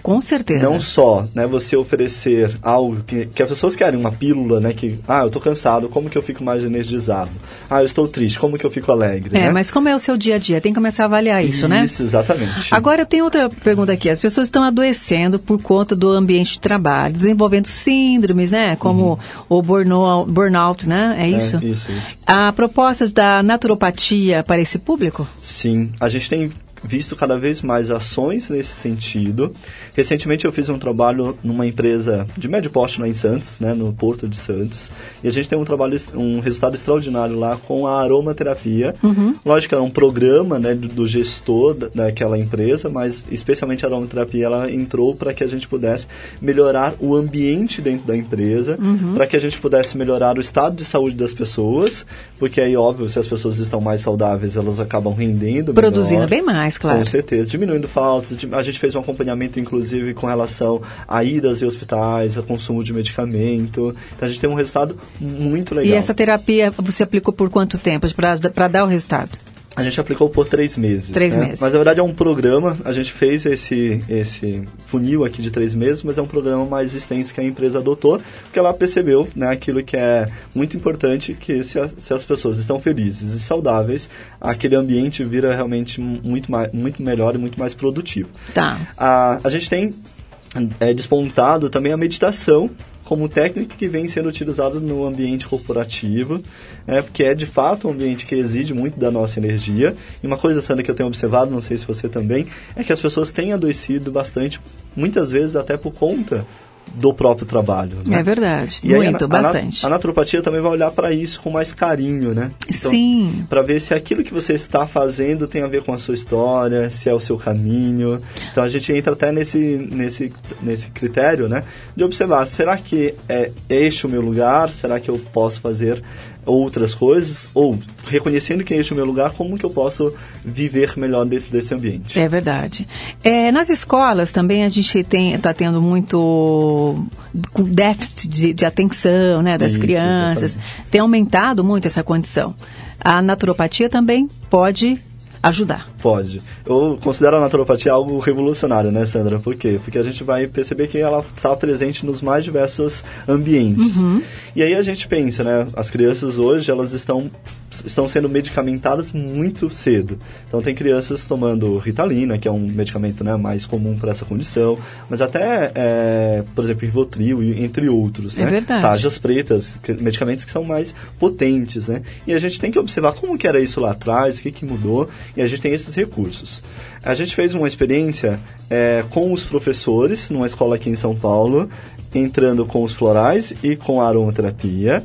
Com certeza. Não só, né, você oferecer algo que, que as pessoas querem, uma pílula, né, que, ah, eu tô cansado, como que eu fico mais energizado? Ah, eu estou triste, como que eu fico alegre, É, né? mas como é o seu dia a dia? Tem que começar a avaliar isso, né? Isso, exatamente. Agora tem outra pergunta aqui. As pessoas estão adoecendo por conta do ambiente de trabalho, desenvolvendo síndromes, né? Como o burnout, burnout, né? É isso? Uhum. É, isso, isso. Há propostas da naturopatia para esse público? Sim, a gente tem visto cada vez mais ações nesse sentido. Recentemente eu fiz um trabalho numa empresa de médio porte lá em Santos, né, no Porto de Santos, e a gente tem um trabalho, um resultado extraordinário lá com a aromaterapia. Uhum. Lógico que era um programa, né, do, do gestor da- daquela empresa, mas especialmente a aromaterapia ela entrou para que a gente pudesse melhorar o ambiente dentro da empresa, Uhum. para que a gente pudesse melhorar o estado de saúde das pessoas, porque aí óbvio, se as pessoas estão mais saudáveis, elas acabam rendendo Produzindo melhor. bem mais, claro. Com certeza, diminuindo faltas. A gente fez um acompanhamento, inclusive, com relação a idas em hospitais, a consumo de medicamento. Então a gente tem um resultado muito legal. E essa terapia você aplicou por quanto tempo para dar o resultado? A gente aplicou por três meses. Três né? meses. Mas na verdade é um programa, a gente fez esse, esse funil aqui de três meses, mas é um programa mais extenso que a empresa adotou, porque ela percebeu né, aquilo que é muito importante, que se, as- se as pessoas estão felizes e saudáveis, aquele ambiente vira realmente muito, mais, muito melhor e muito mais produtivo. Tá. A, a gente tem é, despontado também a meditação como técnica que vem sendo utilizada no ambiente corporativo, é, porque é de fato um ambiente que exige muito da nossa energia. E uma coisa, Sandra, que eu tenho observado, não sei se você também, é que as pessoas têm adoecido bastante, muitas vezes até por conta do próprio trabalho. né? É verdade, E a muito, a bastante. A, naturopatia também vai olhar para isso com mais carinho, né? Sim. Para ver se aquilo que você está fazendo tem a ver com a sua história, se é o seu caminho. Então a gente entra até nesse, nesse, nesse critério, né? De observar, será que é este o meu lugar? Será que eu posso fazer outras coisas? Ou, reconhecendo que é este o meu lugar, como que eu posso viver melhor dentro desse ambiente? É verdade. É, nas escolas também a gente está tendo muito déficit de, de atenção né, das Isso, crianças. Tem aumentado muito essa condição. A naturopatia também pode ajudar. Pode. Eu considero a naturopatia algo revolucionário, né, Sandra? Por quê? Porque a gente vai perceber que ela está presente nos mais diversos ambientes. Uhum. E aí a gente pensa, né? As crianças hoje, elas estão, estão sendo medicamentadas muito cedo. Então tem crianças tomando Ritalina, que é um medicamento né, mais comum para essa condição, mas até, é, por exemplo, Rivotril, entre outros. É né? verdade. Tajas pretas, que- medicamentos que são mais potentes, né? E a gente tem que observar como que era isso lá atrás, o que, que mudou, e a gente tem esses recursos. A gente fez uma experiência é, com os professores, numa escola aqui em São Paulo, entrando com os florais e com a aromaterapia.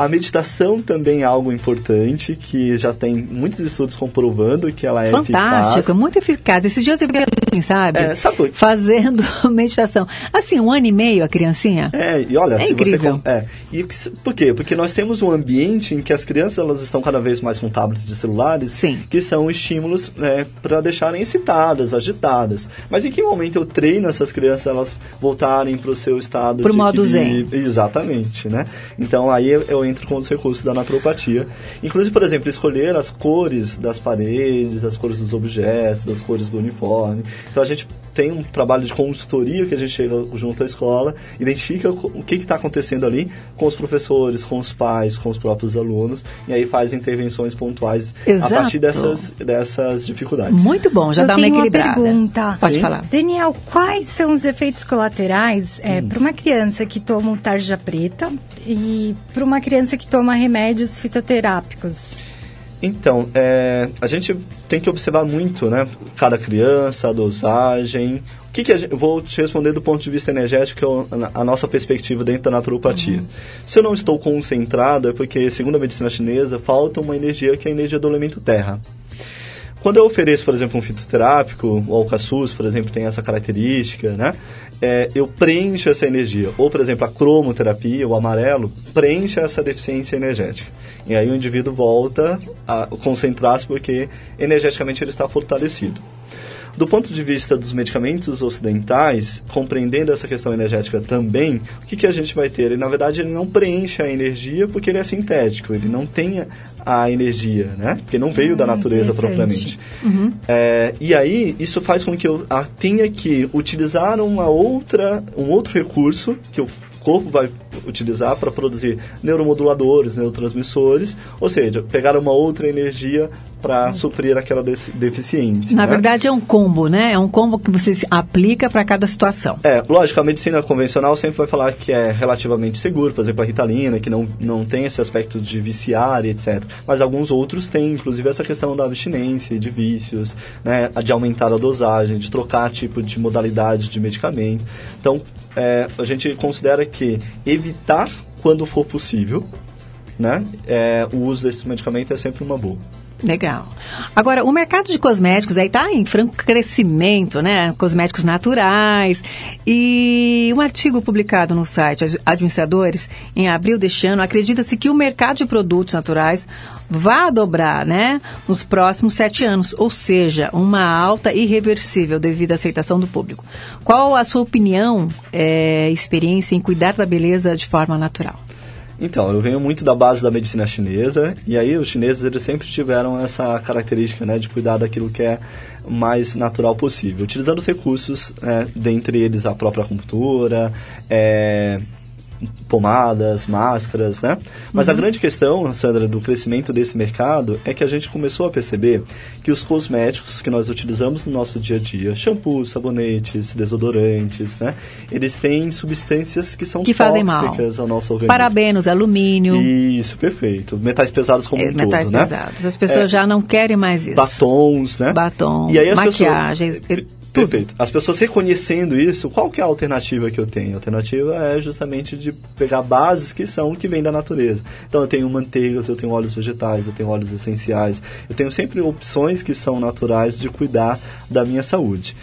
A meditação também é algo importante, que já tem muitos estudos comprovando que ela é Fantástico, eficaz. muito eficaz. Esses dias eu vi assim, sabe? É, sabe Fazendo meditação. Assim, um ano e meio a criancinha? É, e olha, É se incrível. você. É, e por quê? Porque nós temos um ambiente em que as crianças elas estão cada vez mais com tablets de celulares, Sim. que são estímulos para deixarem excitadas, agitadas. Mas em que momento eu treino essas crianças elas voltarem para o seu estado Pro de modo equilíbrio? Exatamente, né? Então aí eu, eu entro com os recursos da naturopatia. Inclusive, por exemplo, escolher as cores das paredes, as cores dos objetos, as cores do uniforme. Então a gente tem um trabalho de consultoria que a gente chega junto à escola, identifica o que está acontecendo ali com os professores, com os pais, com os próprios alunos, e aí faz intervenções pontuais Exato. a partir dessas, dessas dificuldades. Muito bom, já Eu dá uma tenho uma equilibrada. pergunta. Pode Sim. falar. Daniel, quais são os efeitos colaterais Hum. para uma criança que toma um tarja preta e para uma criança que toma remédios fitoterápicos? Então, é, a gente tem que observar muito, né? Cada criança, a dosagem. O que, que a gente, vou te responder do ponto de vista energético, que é a, a nossa perspectiva dentro da naturopatia. Uhum. Se eu não estou concentrado, é porque, segundo a medicina chinesa, falta uma energia que é a energia do elemento terra. Quando eu ofereço, por exemplo, um fitoterápico, o alcaçuz, por exemplo, tem essa característica, né? É, eu preencho essa energia. Ou, por exemplo, a cromoterapia, o amarelo, preenche essa deficiência energética. E aí o indivíduo volta a concentrar-se porque energeticamente ele está fortalecido. Do ponto de vista dos medicamentos ocidentais, compreendendo essa questão energética também, o que, que a gente vai ter? Ele, na verdade, ele não preenche a energia porque ele é sintético, ele não tem a energia, né? Porque não veio da ah, natureza propriamente. Uhum. É, e aí, isso faz com que eu tenha que utilizar uma outra, um outro recurso que o corpo vai utilizar para produzir neuromoduladores, neurotransmissores, ou seja, pegar uma outra energia para suprir aquela deficiência. Na né? verdade é um combo, né? É um combo que você aplica para cada situação. É, lógico, a medicina convencional sempre vai falar que é relativamente seguro, por exemplo, a ritalina, que não, não tem esse aspecto de viciar e etc. Mas alguns outros têm, inclusive essa questão da abstinência, de vícios, né? de aumentar a dosagem, de trocar tipo de modalidade de medicamento. Então, é, a gente considera que evitar quando for possível, né, é, o uso desse medicamento é sempre uma boa. Legal. Agora, o mercado de cosméticos aí está em franco crescimento, né? Cosméticos naturais. E um artigo publicado no site Administradores, em abril deste ano, acredita-se que o mercado de produtos naturais vai dobrar, né? Nos próximos sete anos. Ou seja, uma alta irreversível devido à aceitação do público. Qual a sua opinião, é, experiência em cuidar da beleza de forma natural? Então, eu venho muito da base da medicina chinesa, e aí os chineses eles sempre tiveram essa característica né, de cuidar daquilo que é mais natural possível, utilizando os recursos, é, dentre eles a própria acupuntura, é, pomadas, máscaras, né? Mas uhum. a grande questão, Sandra, do crescimento desse mercado é que a gente começou a perceber que os cosméticos que nós utilizamos no nosso dia a dia, shampoos, sabonetes, desodorantes, né? Eles têm substâncias que são que fazem mal. ao nosso organismo. Parabenos, alumínio. Isso, perfeito. Metais pesados como é, um metais todo, Metais pesados. Né? As pessoas é, já não querem mais isso. Batons, né? Batom, maquiagens. Pessoas, tudo. Perfeito. As pessoas reconhecendo isso, qual que é a alternativa que eu tenho? A alternativa é justamente de pegar bases que são que vêm da natureza. Então eu tenho manteigas, eu tenho óleos vegetais, eu tenho óleos essenciais, eu tenho sempre opções que são naturais de cuidar da minha saúde.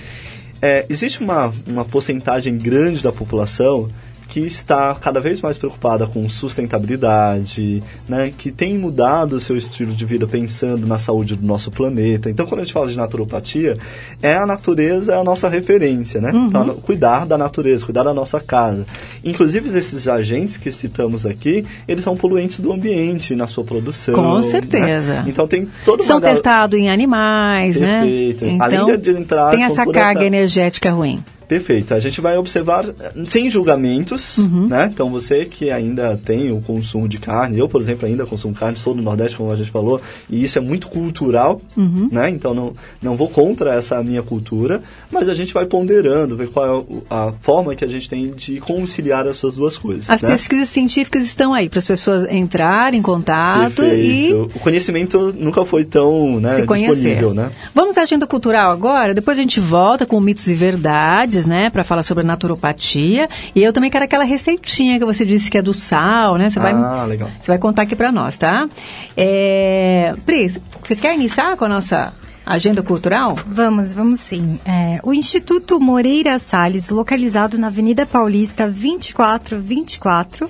É, existe uma, uma porcentagem grande da população que está cada vez mais preocupada com sustentabilidade, né, que tem mudado o seu estilo de vida pensando na saúde do nosso planeta. Então, quando a gente fala de naturopatia, é a natureza é a nossa referência, né? Uhum. Então, cuidar da natureza, cuidar da nossa casa. Inclusive, esses agentes que citamos aqui, eles são poluentes do ambiente na sua produção. Com certeza. Né? Então, tem todo São testados em animais, né? Perfeito. né? Então, Além de entrar tem essa carga essa... energética ruim. Perfeito. A gente vai observar sem julgamentos, uhum. né? Então você que ainda tem o consumo de carne, eu, por exemplo, ainda consumo carne, sou do Nordeste, como a gente falou, e isso é muito cultural, uhum. né? Então não, não vou contra essa minha cultura, mas a gente vai ponderando, ver qual é a forma que a gente tem de conciliar essas duas coisas. As né? pesquisas científicas estão aí para as pessoas entrarem em contato Perfeito. e... O conhecimento nunca foi tão né, disponível, né? Vamos à agenda cultural agora, depois a gente volta com mitos e verdades né, para falar sobre naturopatia. E eu também quero aquela receitinha que você disse que é do sal, né? Você vai, ah, legal. Você vai contar aqui para nós, tá? É, Pris, você quer iniciar com a nossa agenda cultural? Vamos, vamos sim. É, o Instituto Moreira Salles, localizado na Avenida Paulista 2424,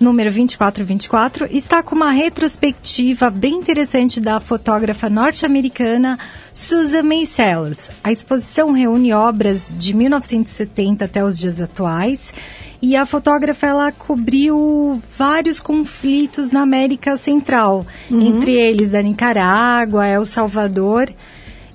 número 2424, está com uma retrospectiva bem interessante da fotógrafa norte-americana Susan May. A exposição reúne obras de 1970 até os dias atuais e a fotógrafa ela cobriu vários conflitos na América Central, uhum. entre eles da Nicarágua, El Salvador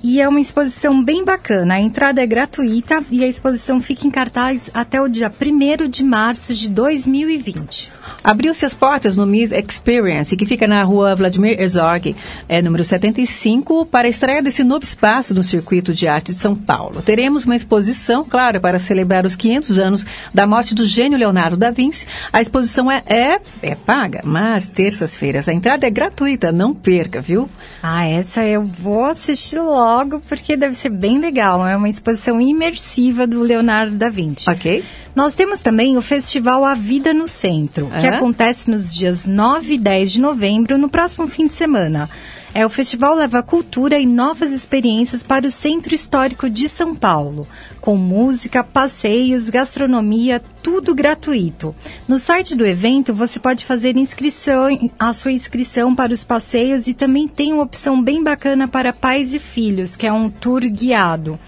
E é uma exposição bem bacana. A entrada é gratuita e a exposição fica em cartaz até o dia 1 de março de 2020. Abriu-se as portas no Miss Experience, que fica na rua Vladimir Herzog, é, número 75, para a estreia desse novo espaço no Circuito de Arte de São Paulo. Teremos uma exposição, claro, para celebrar os 500 anos da morte do gênio Leonardo da Vinci. A exposição é, é, é paga, mas terças-feiras a entrada é gratuita, não perca, viu? Ah, essa eu vou assistir logo, porque deve ser bem legal. É uma exposição imersiva do Leonardo da Vinci. Ok. Nós temos também o Festival A Vida no Centro, que Aham. acontece nos dias 9 e 10 de novembro, no próximo fim de semana. É, o festival leva cultura e novas experiências para o Centro Histórico de São Paulo, com música, passeios, gastronomia, tudo gratuito. No site do evento você pode fazer inscrição, a sua inscrição para os passeios e também tem uma opção bem bacana para pais e filhos, que é um tour guiado.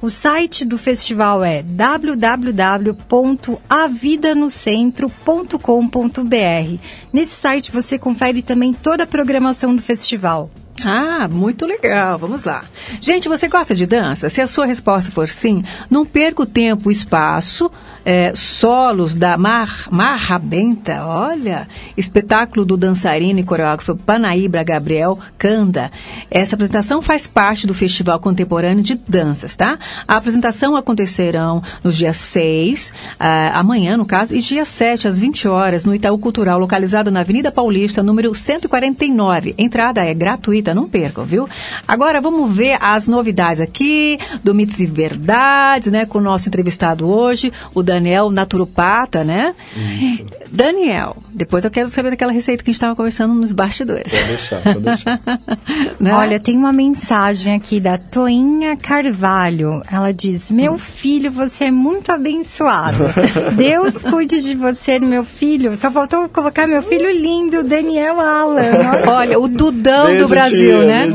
O site do festival é www.avidanocentro.com.br. Nesse site você confere também toda a programação do festival. Ah, muito legal. Vamos lá. Gente, você gosta de dança? Se a sua resposta for sim, não perca o tempo, o espaço. É, solos da Mar, Marra Benta, olha, espetáculo do dançarino e coreógrafo Panaíbra Gabriel Canda. Essa apresentação faz parte do Festival Contemporâneo de Danças, tá? A apresentação acontecerão nos dias 6, ah, amanhã no caso, e dia 7 às 20 horas no Itaú Cultural, localizado na Avenida Paulista, número 149. Entrada é gratuita, não percam, viu? Agora vamos ver as novidades aqui do Mitos e Verdades, né? Com o nosso entrevistado hoje, o Daniel Naturopata, né? Daniel, depois eu quero saber daquela receita que a gente estava conversando nos bastidores. Pode deixar, pode deixar. Né? Olha, tem uma mensagem aqui da Toinha Carvalho. Ela diz: Meu filho, você é muito abençoado. Deus cuide de você, meu filho. Só faltou colocar meu filho lindo, Daniel Alan. Olha, o Dudão Beijo, do Brasil, tia, né?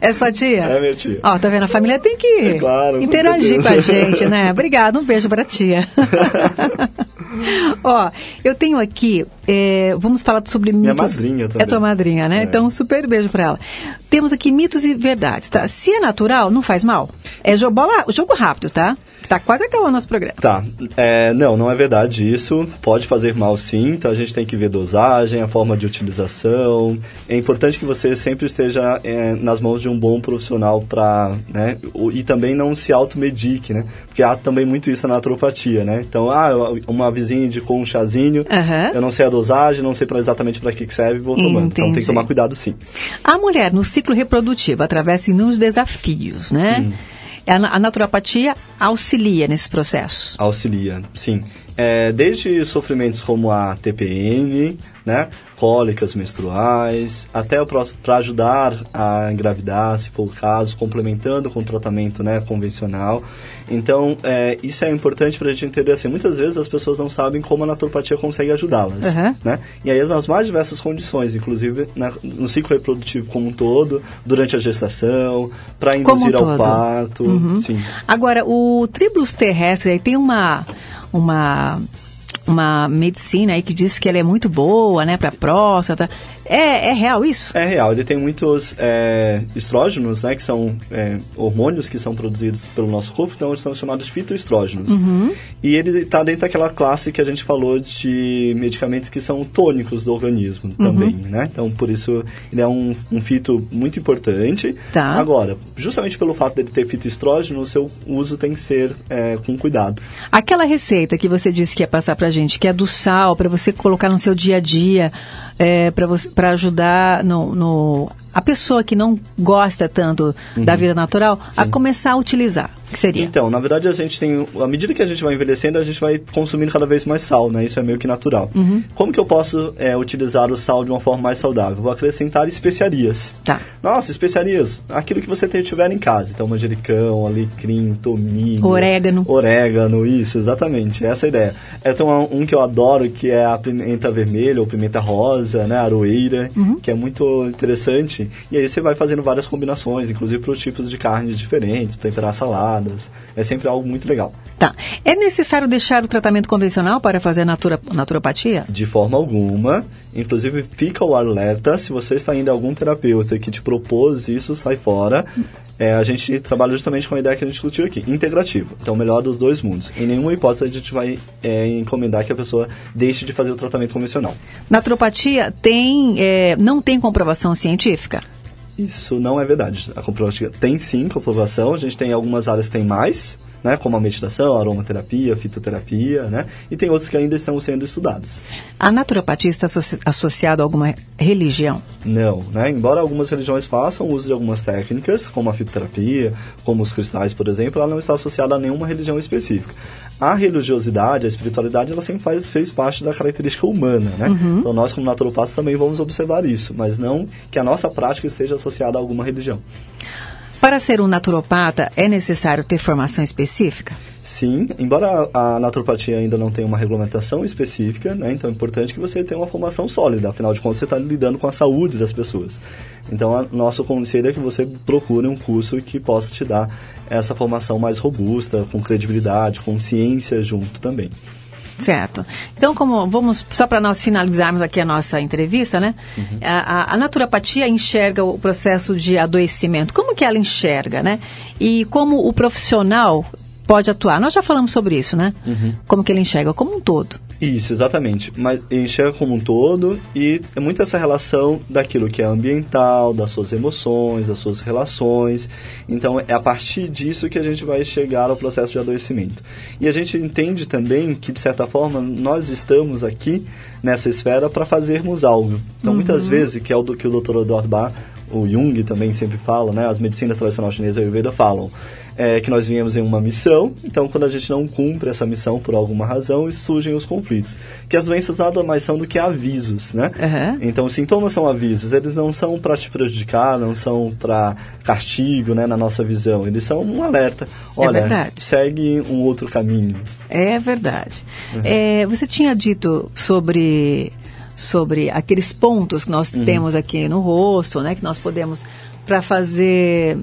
É sua tia? É minha tia. Ó, tá vendo? A família tem que É claro, com interagir com, a certeza. gente, né? Obrigada, um beijo pra tia. Ó, eu tenho aqui, é, vamos falar sobre Minha mitos. madrinha também. É tua madrinha, né? É. Então, super beijo pra ela. Temos aqui mitos e verdades, tá? Se é natural, não faz mal. É jogo, bola, jogo rápido, tá? Tá quase acabando nosso programa. Tá, é, não, não é verdade isso. Pode fazer mal sim, então a gente tem que ver dosagem, a forma de utilização. É importante que você sempre esteja é, nas mãos de um bom profissional para, né, e também não se automedique, né? Porque há também muito isso na naturopatia, né? Então, ah, uma vizinha indicou um chazinho, Aham. eu não sei a dosagem, não sei pra exatamente para que que serve, vou tomando. Então tem que tomar cuidado sim. A mulher, no ciclo reprodutivo, atravessa inúmeros desafios, né? Hum. A, na- a naturopatia auxilia nesse processo. Auxilia, sim. É, desde sofrimentos como a TPM, né, cólicas menstruais, até para ajudar a engravidar, se for o caso, complementando com o tratamento né, convencional. Então, é, isso é importante para a gente entender assim. Muitas vezes as pessoas não sabem como a naturopatia consegue ajudá-las. Uhum. Né? E aí, nas mais diversas condições, inclusive na- no ciclo reprodutivo como um todo, durante a gestação, para Como um induzir ao todo. parto. Uhum. Sim. Agora, o tribulus terrestre aí tem uma uma uma medicina aí que diz que ela é muito boa, né, para próstata. É, é real isso? É real, ele tem muitos é, estrógenos, né, que são é, hormônios que são produzidos pelo nosso corpo, então eles são chamados de fitoestrógenos. Uhum. E ele está dentro daquela classe que a gente falou de medicamentos que são tônicos do organismo Uhum. também, né? Então, por isso, ele é um, um fito muito importante. Tá. Agora, justamente pelo fato dele ter fitoestrógeno, o seu uso tem que ser é, com cuidado. Aquela receita que você disse que ia passar pra gente, que é do sal, para você colocar no seu dia a dia, é, para ajudar no, no- a pessoa que não gosta tanto da vida natural a começar a utilizar. Que seria? Então, na verdade, a gente tem. À medida que a gente vai envelhecendo, a gente vai consumindo cada vez mais sal, né? Isso é meio que natural. Uhum. Como que eu posso é, utilizar o sal de uma forma mais saudável? Vou acrescentar especiarias. Tá. Nossa, especiarias. Aquilo que você tiver em casa. Então, manjericão, alecrim, tomilho. Orégano. Orégano, isso, exatamente. Essa é a ideia. Uma- um que eu adoro, que é a pimenta vermelha ou pimenta rosa, né? Aroeira, Uhum. que é muito interessante. E aí você vai fazendo várias combinações, inclusive para os tipos de carnes diferentes, temperar salada. É sempre algo muito legal. Tá. É necessário deixar o tratamento convencional para fazer a natura, naturopatia? De forma alguma. Inclusive, fica o alerta, se você está indo a algum terapeuta que te propôs isso, sai fora. É, a gente trabalha justamente com a ideia que a gente discutiu aqui, integrativo. Então, o melhor dos dois mundos. Em nenhuma hipótese a gente vai é, encomendar que a pessoa deixe de fazer o tratamento convencional. Naturopatia tem, é, não tem comprovação científica? Isso não é verdade. A comprovação tem sim comprovação. A gente tem algumas áreas que tem mais, né, como a meditação, a aromaterapia, a fitoterapia, né, e tem outras que ainda estão sendo estudadas. A naturopatia está associ associada a alguma religião? Não, né, embora algumas religiões façam uso de algumas técnicas, como a fitoterapia, como os cristais, por exemplo, ela não está associada a nenhuma religião específica. A religiosidade, a espiritualidade, ela sempre faz, fez parte da característica humana, né? Uhum. Então nós, como naturopatas, também vamos observar isso, mas não que a nossa prática esteja associada a alguma religião. Para ser um naturopata, é necessário ter formação específica? Sim, embora a, naturopatia ainda não tenha uma regulamentação específica, né, então é importante que você tenha uma formação sólida, afinal de contas você está lidando com a saúde das pessoas. Então, nosso conselho é que você procure um curso que possa te dar essa formação mais robusta, com credibilidade, com ciência junto também. Certo. Então, como vamos só para nós finalizarmos aqui a nossa entrevista, né? Uhum. A, a, a, naturopatia enxerga o processo de adoecimento. Como que ela enxerga, né? E como o profissional pode atuar. Nós já falamos sobre isso, né? Uhum. Como que ele enxerga como um todo. Isso, exatamente. Mas enxerga como um todo e é muito essa relação daquilo que é ambiental, das suas emoções, das suas relações. Então é a partir disso que a gente vai chegar ao processo de adoecimento. E a gente entende também que, de certa forma, nós estamos aqui nessa esfera para fazermos algo. Então, uhum. muitas vezes, que é o do, que o Dr. Eduardo Bar, o Jung também sempre fala, né? As medicinas tradicionais chinesas e Ayurveda falam é, que nós viemos em uma missão, então quando a gente não cumpre essa missão por alguma razão, surgem os conflitos. Que as doenças nada mais são do que avisos, né? Uhum. Então os sintomas são avisos, eles não são para te prejudicar, não são para castigo, né, na nossa visão, eles são um alerta. Olha, é segue um outro caminho. É verdade. Uhum. É, você tinha dito sobre sobre aqueles pontos que nós uhum. temos aqui no rosto, né, que nós podemos para fazer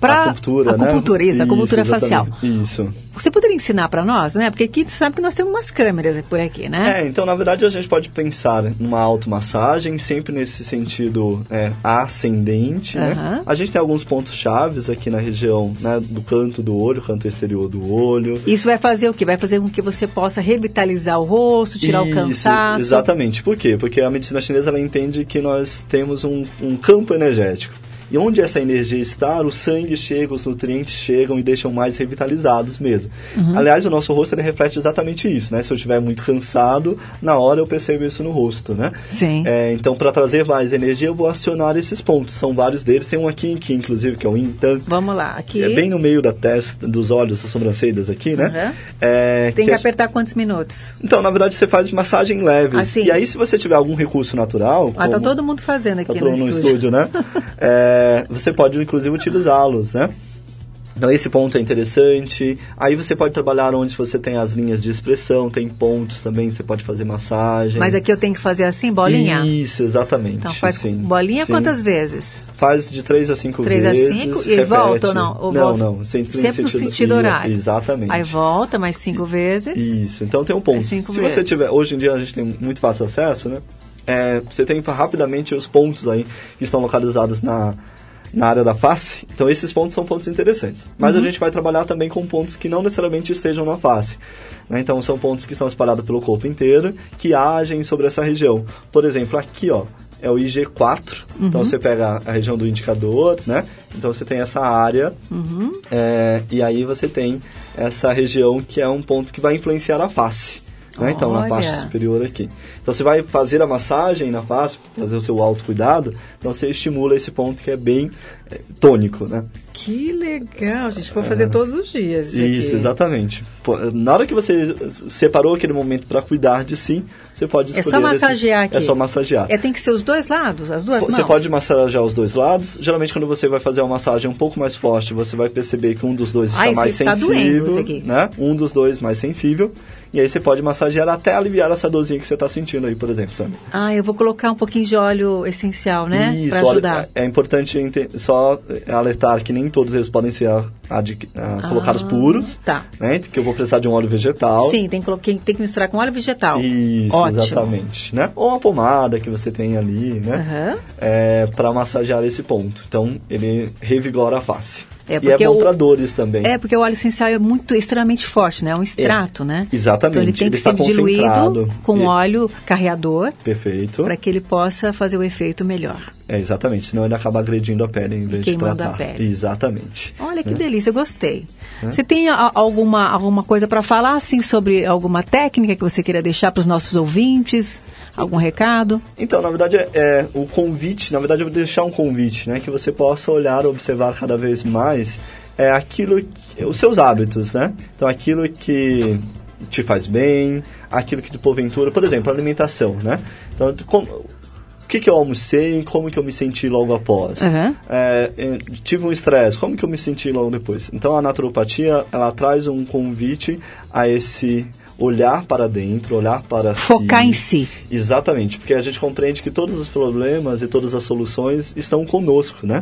para a cultura, né? Acupuntura, isso, acupuntura facial. Isso. Você poderia ensinar para nós, né? Porque aqui você sabe que nós temos umas câmeras por aqui, né? É, então na verdade a gente pode pensar numa automassagem, sempre nesse sentido é, ascendente, uhum. né? A gente tem alguns pontos chaves aqui na região né, do canto do olho, canto exterior do olho. Isso vai fazer o quê? Vai fazer com que você possa revitalizar o rosto, tirar Isso, o cansaço? Exatamente. Por quê? Porque a medicina chinesa ela entende que nós temos um, um campo energético. E onde essa energia está, o sangue chega, os nutrientes chegam e deixam mais revitalizados mesmo. Uhum. Aliás, o nosso rosto ele reflete exatamente isso, né? Se eu estiver muito cansado, na hora eu percebo isso no rosto, né? Sim. É, então, para trazer mais energia, eu vou acionar esses pontos. São vários deles. Tem um aqui, aqui inclusive, que é o Intan. Vamos lá, aqui. É bem no meio da testa, dos olhos, das sobrancelhas aqui, né? Uhum. É, Tem que, que apertar quantos minutos? Então, na verdade, você faz massagem leve. Assim. E aí, se você tiver algum recurso natural... Ah, tá como... tá todo mundo fazendo aqui tá no, no estúdio. estúdio né? é, você pode inclusive utilizá-los, né? Então esse ponto é interessante. Aí você pode trabalhar onde você tem as linhas de expressão, tem pontos também, você pode fazer massagem. Mas aqui eu tenho que fazer assim, bolinha? Isso, exatamente. Então faz sim, bolinha sim. quantas vezes? Faz de 3 a 5 vezes. 3 a 5 e volta ou não? Ou não, volta? não. Sempre, sempre no sentido, sentido horário. Exatamente. Aí volta mais 5 vezes. Isso, então tem um ponto. Se vezes. você tiver, hoje em dia a gente tem muito fácil acesso, né? É, você tem rapidamente os pontos aí que estão localizados na na área da face. Então esses pontos são pontos interessantes. Mas Uhum. a gente vai trabalhar também com pontos que não necessariamente estejam na face. né? Então são pontos que estão espalhados pelo corpo inteiro, que agem sobre essa região. Por exemplo, aqui ó, é o IG4. Então Uhum. você pega a região do indicador, né? Então você tem essa área Uhum. é, e aí você tem essa região que é um ponto que vai influenciar a face. Né? Então, na parte superior aqui. Então, você vai fazer a massagem na face, fazer o seu autocuidado, então você estimula esse ponto que é bem é, tônico, né? Que legal, gente. Vou fazer todos os dias. Isso, Isso, exatamente. Pô, na hora que você separou aquele momento para cuidar de si, você pode É só massagear esse- aqui. É só massagear. É, tem que ser os dois lados, as duas Você mãos? pode massagear os dois lados. Geralmente, quando você vai fazer uma massagem um pouco mais forte, você vai perceber que um dos dois está Ai, mais isso tá doendo, sensível, aqui. né? Um dos dois mais sensível. E aí você pode massagear até aliviar essa dorzinha que você está sentindo aí, por exemplo, sabe? Ah, eu vou colocar um pouquinho de óleo essencial, né? Olha, ajudar. é é importante só alertar que nem todos eles podem ser ah, colocados puros, tá. né? Que eu vou precisar de um óleo vegetal. Sim, tem que, tem que misturar com óleo vegetal. Isso, Ótimo. exatamente, né? Ou uma pomada que você tem ali, né? Aham. É, para massagear esse ponto. Então, ele revigora a face. É, e é porque bom o- para dores também. É, porque o óleo essencial é muito, extremamente forte, né? É um extrato, né? exatamente, Então ele tem ele que ser está diluído com E- óleo carreador Perfeito. para que ele possa fazer o efeito melhor. É, exatamente. Senão ele acaba agredindo a pele em vez de queimando a tratar. pele. Exatamente. Olha que né? delícia, eu gostei. Né? Você tem a- alguma, alguma coisa para falar, assim, sobre alguma técnica que você queira deixar para os nossos ouvintes? Algum recado? Então, na verdade, é, é o convite, na verdade, eu vou deixar um convite, né? Que você possa olhar, observar cada vez mais é, aquilo, que- os seus hábitos, né? Então, aquilo que te faz bem, aquilo que, de porventura, por exemplo, alimentação, né? Então, como, o que, que eu almocei, como que eu me senti logo após. É, é, tive um estresse, como que eu me senti logo depois? Então a naturopatia, ela traz um convite a esse olhar para dentro, olhar para Focar si. em si. Exatamente, porque a gente compreende que todos os problemas e todas as soluções estão conosco, né?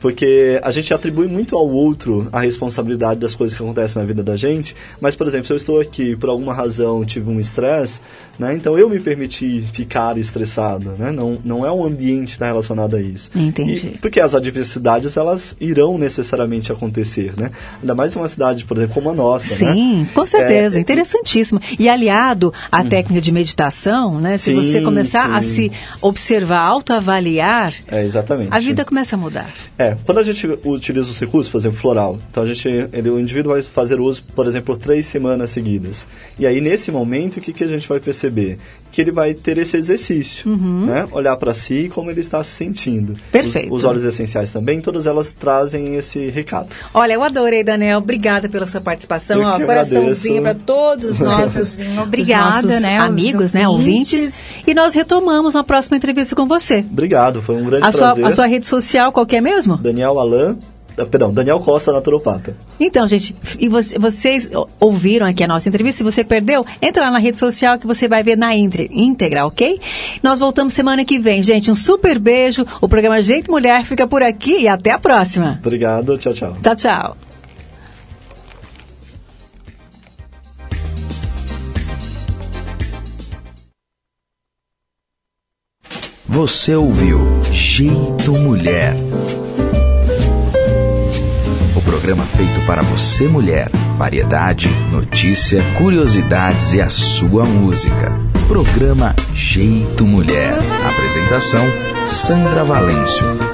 Porque a gente atribui muito ao outro a responsabilidade das coisas que acontecem na vida da gente, mas, por exemplo, se eu estou aqui por alguma razão, tive um estresse, né? Então eu me permiti ficar estressado, né? Não, não é um ambiente que está relacionado a isso. Entendi. E- porque as adversidades, elas irão necessariamente acontecer, né? Ainda mais em uma cidade, por exemplo, como a nossa, né? Sim, com certeza, É, interessantíssimo. E aliado à técnica de meditação, né? Se Sim, você começar a sim. se observar, autoavaliar, É, exatamente. a vida começa a mudar. É, quando a gente utiliza os recursos, por exemplo, floral, então a gente, ele, o indivíduo vai fazer uso, por exemplo, três semanas seguidas. E aí, nesse momento, o que, que a gente vai perceber? Que ele vai ter esse exercício, né? Olhar para si e como ele está se sentindo. Uhum. Perfeito. Os, os óleos essenciais também, todas elas trazem esse recado. Olha, eu adorei, Daniel. Obrigada pela sua participação. Ó, coraçãozinho para todos os nossos, Obrigada, os nossos né, amigos, né, ouvintes. ouvintes. E nós retomamos na próxima entrevista com você. Obrigado, foi um grande A sua, prazer. a sua rede social, qual que é mesmo? Daniel Alan, ah, perdão, Daniel Costa, naturopata. Então, gente, e vo- vocês ouviram aqui a nossa entrevista? Se você perdeu, entra lá na rede social que você vai ver na íntegra, ok? Nós voltamos semana que vem, gente. Um super beijo. O programa Jeito Mulher fica por aqui e até a próxima. Obrigado, tchau, tchau. Tchau, tchau. Você ouviu Jeito Mulher. Programa feito para você, mulher. Variedade, notícia, curiosidades e a sua música. Programa Jeito Mulher. Apresentação: Sandra Valêncio.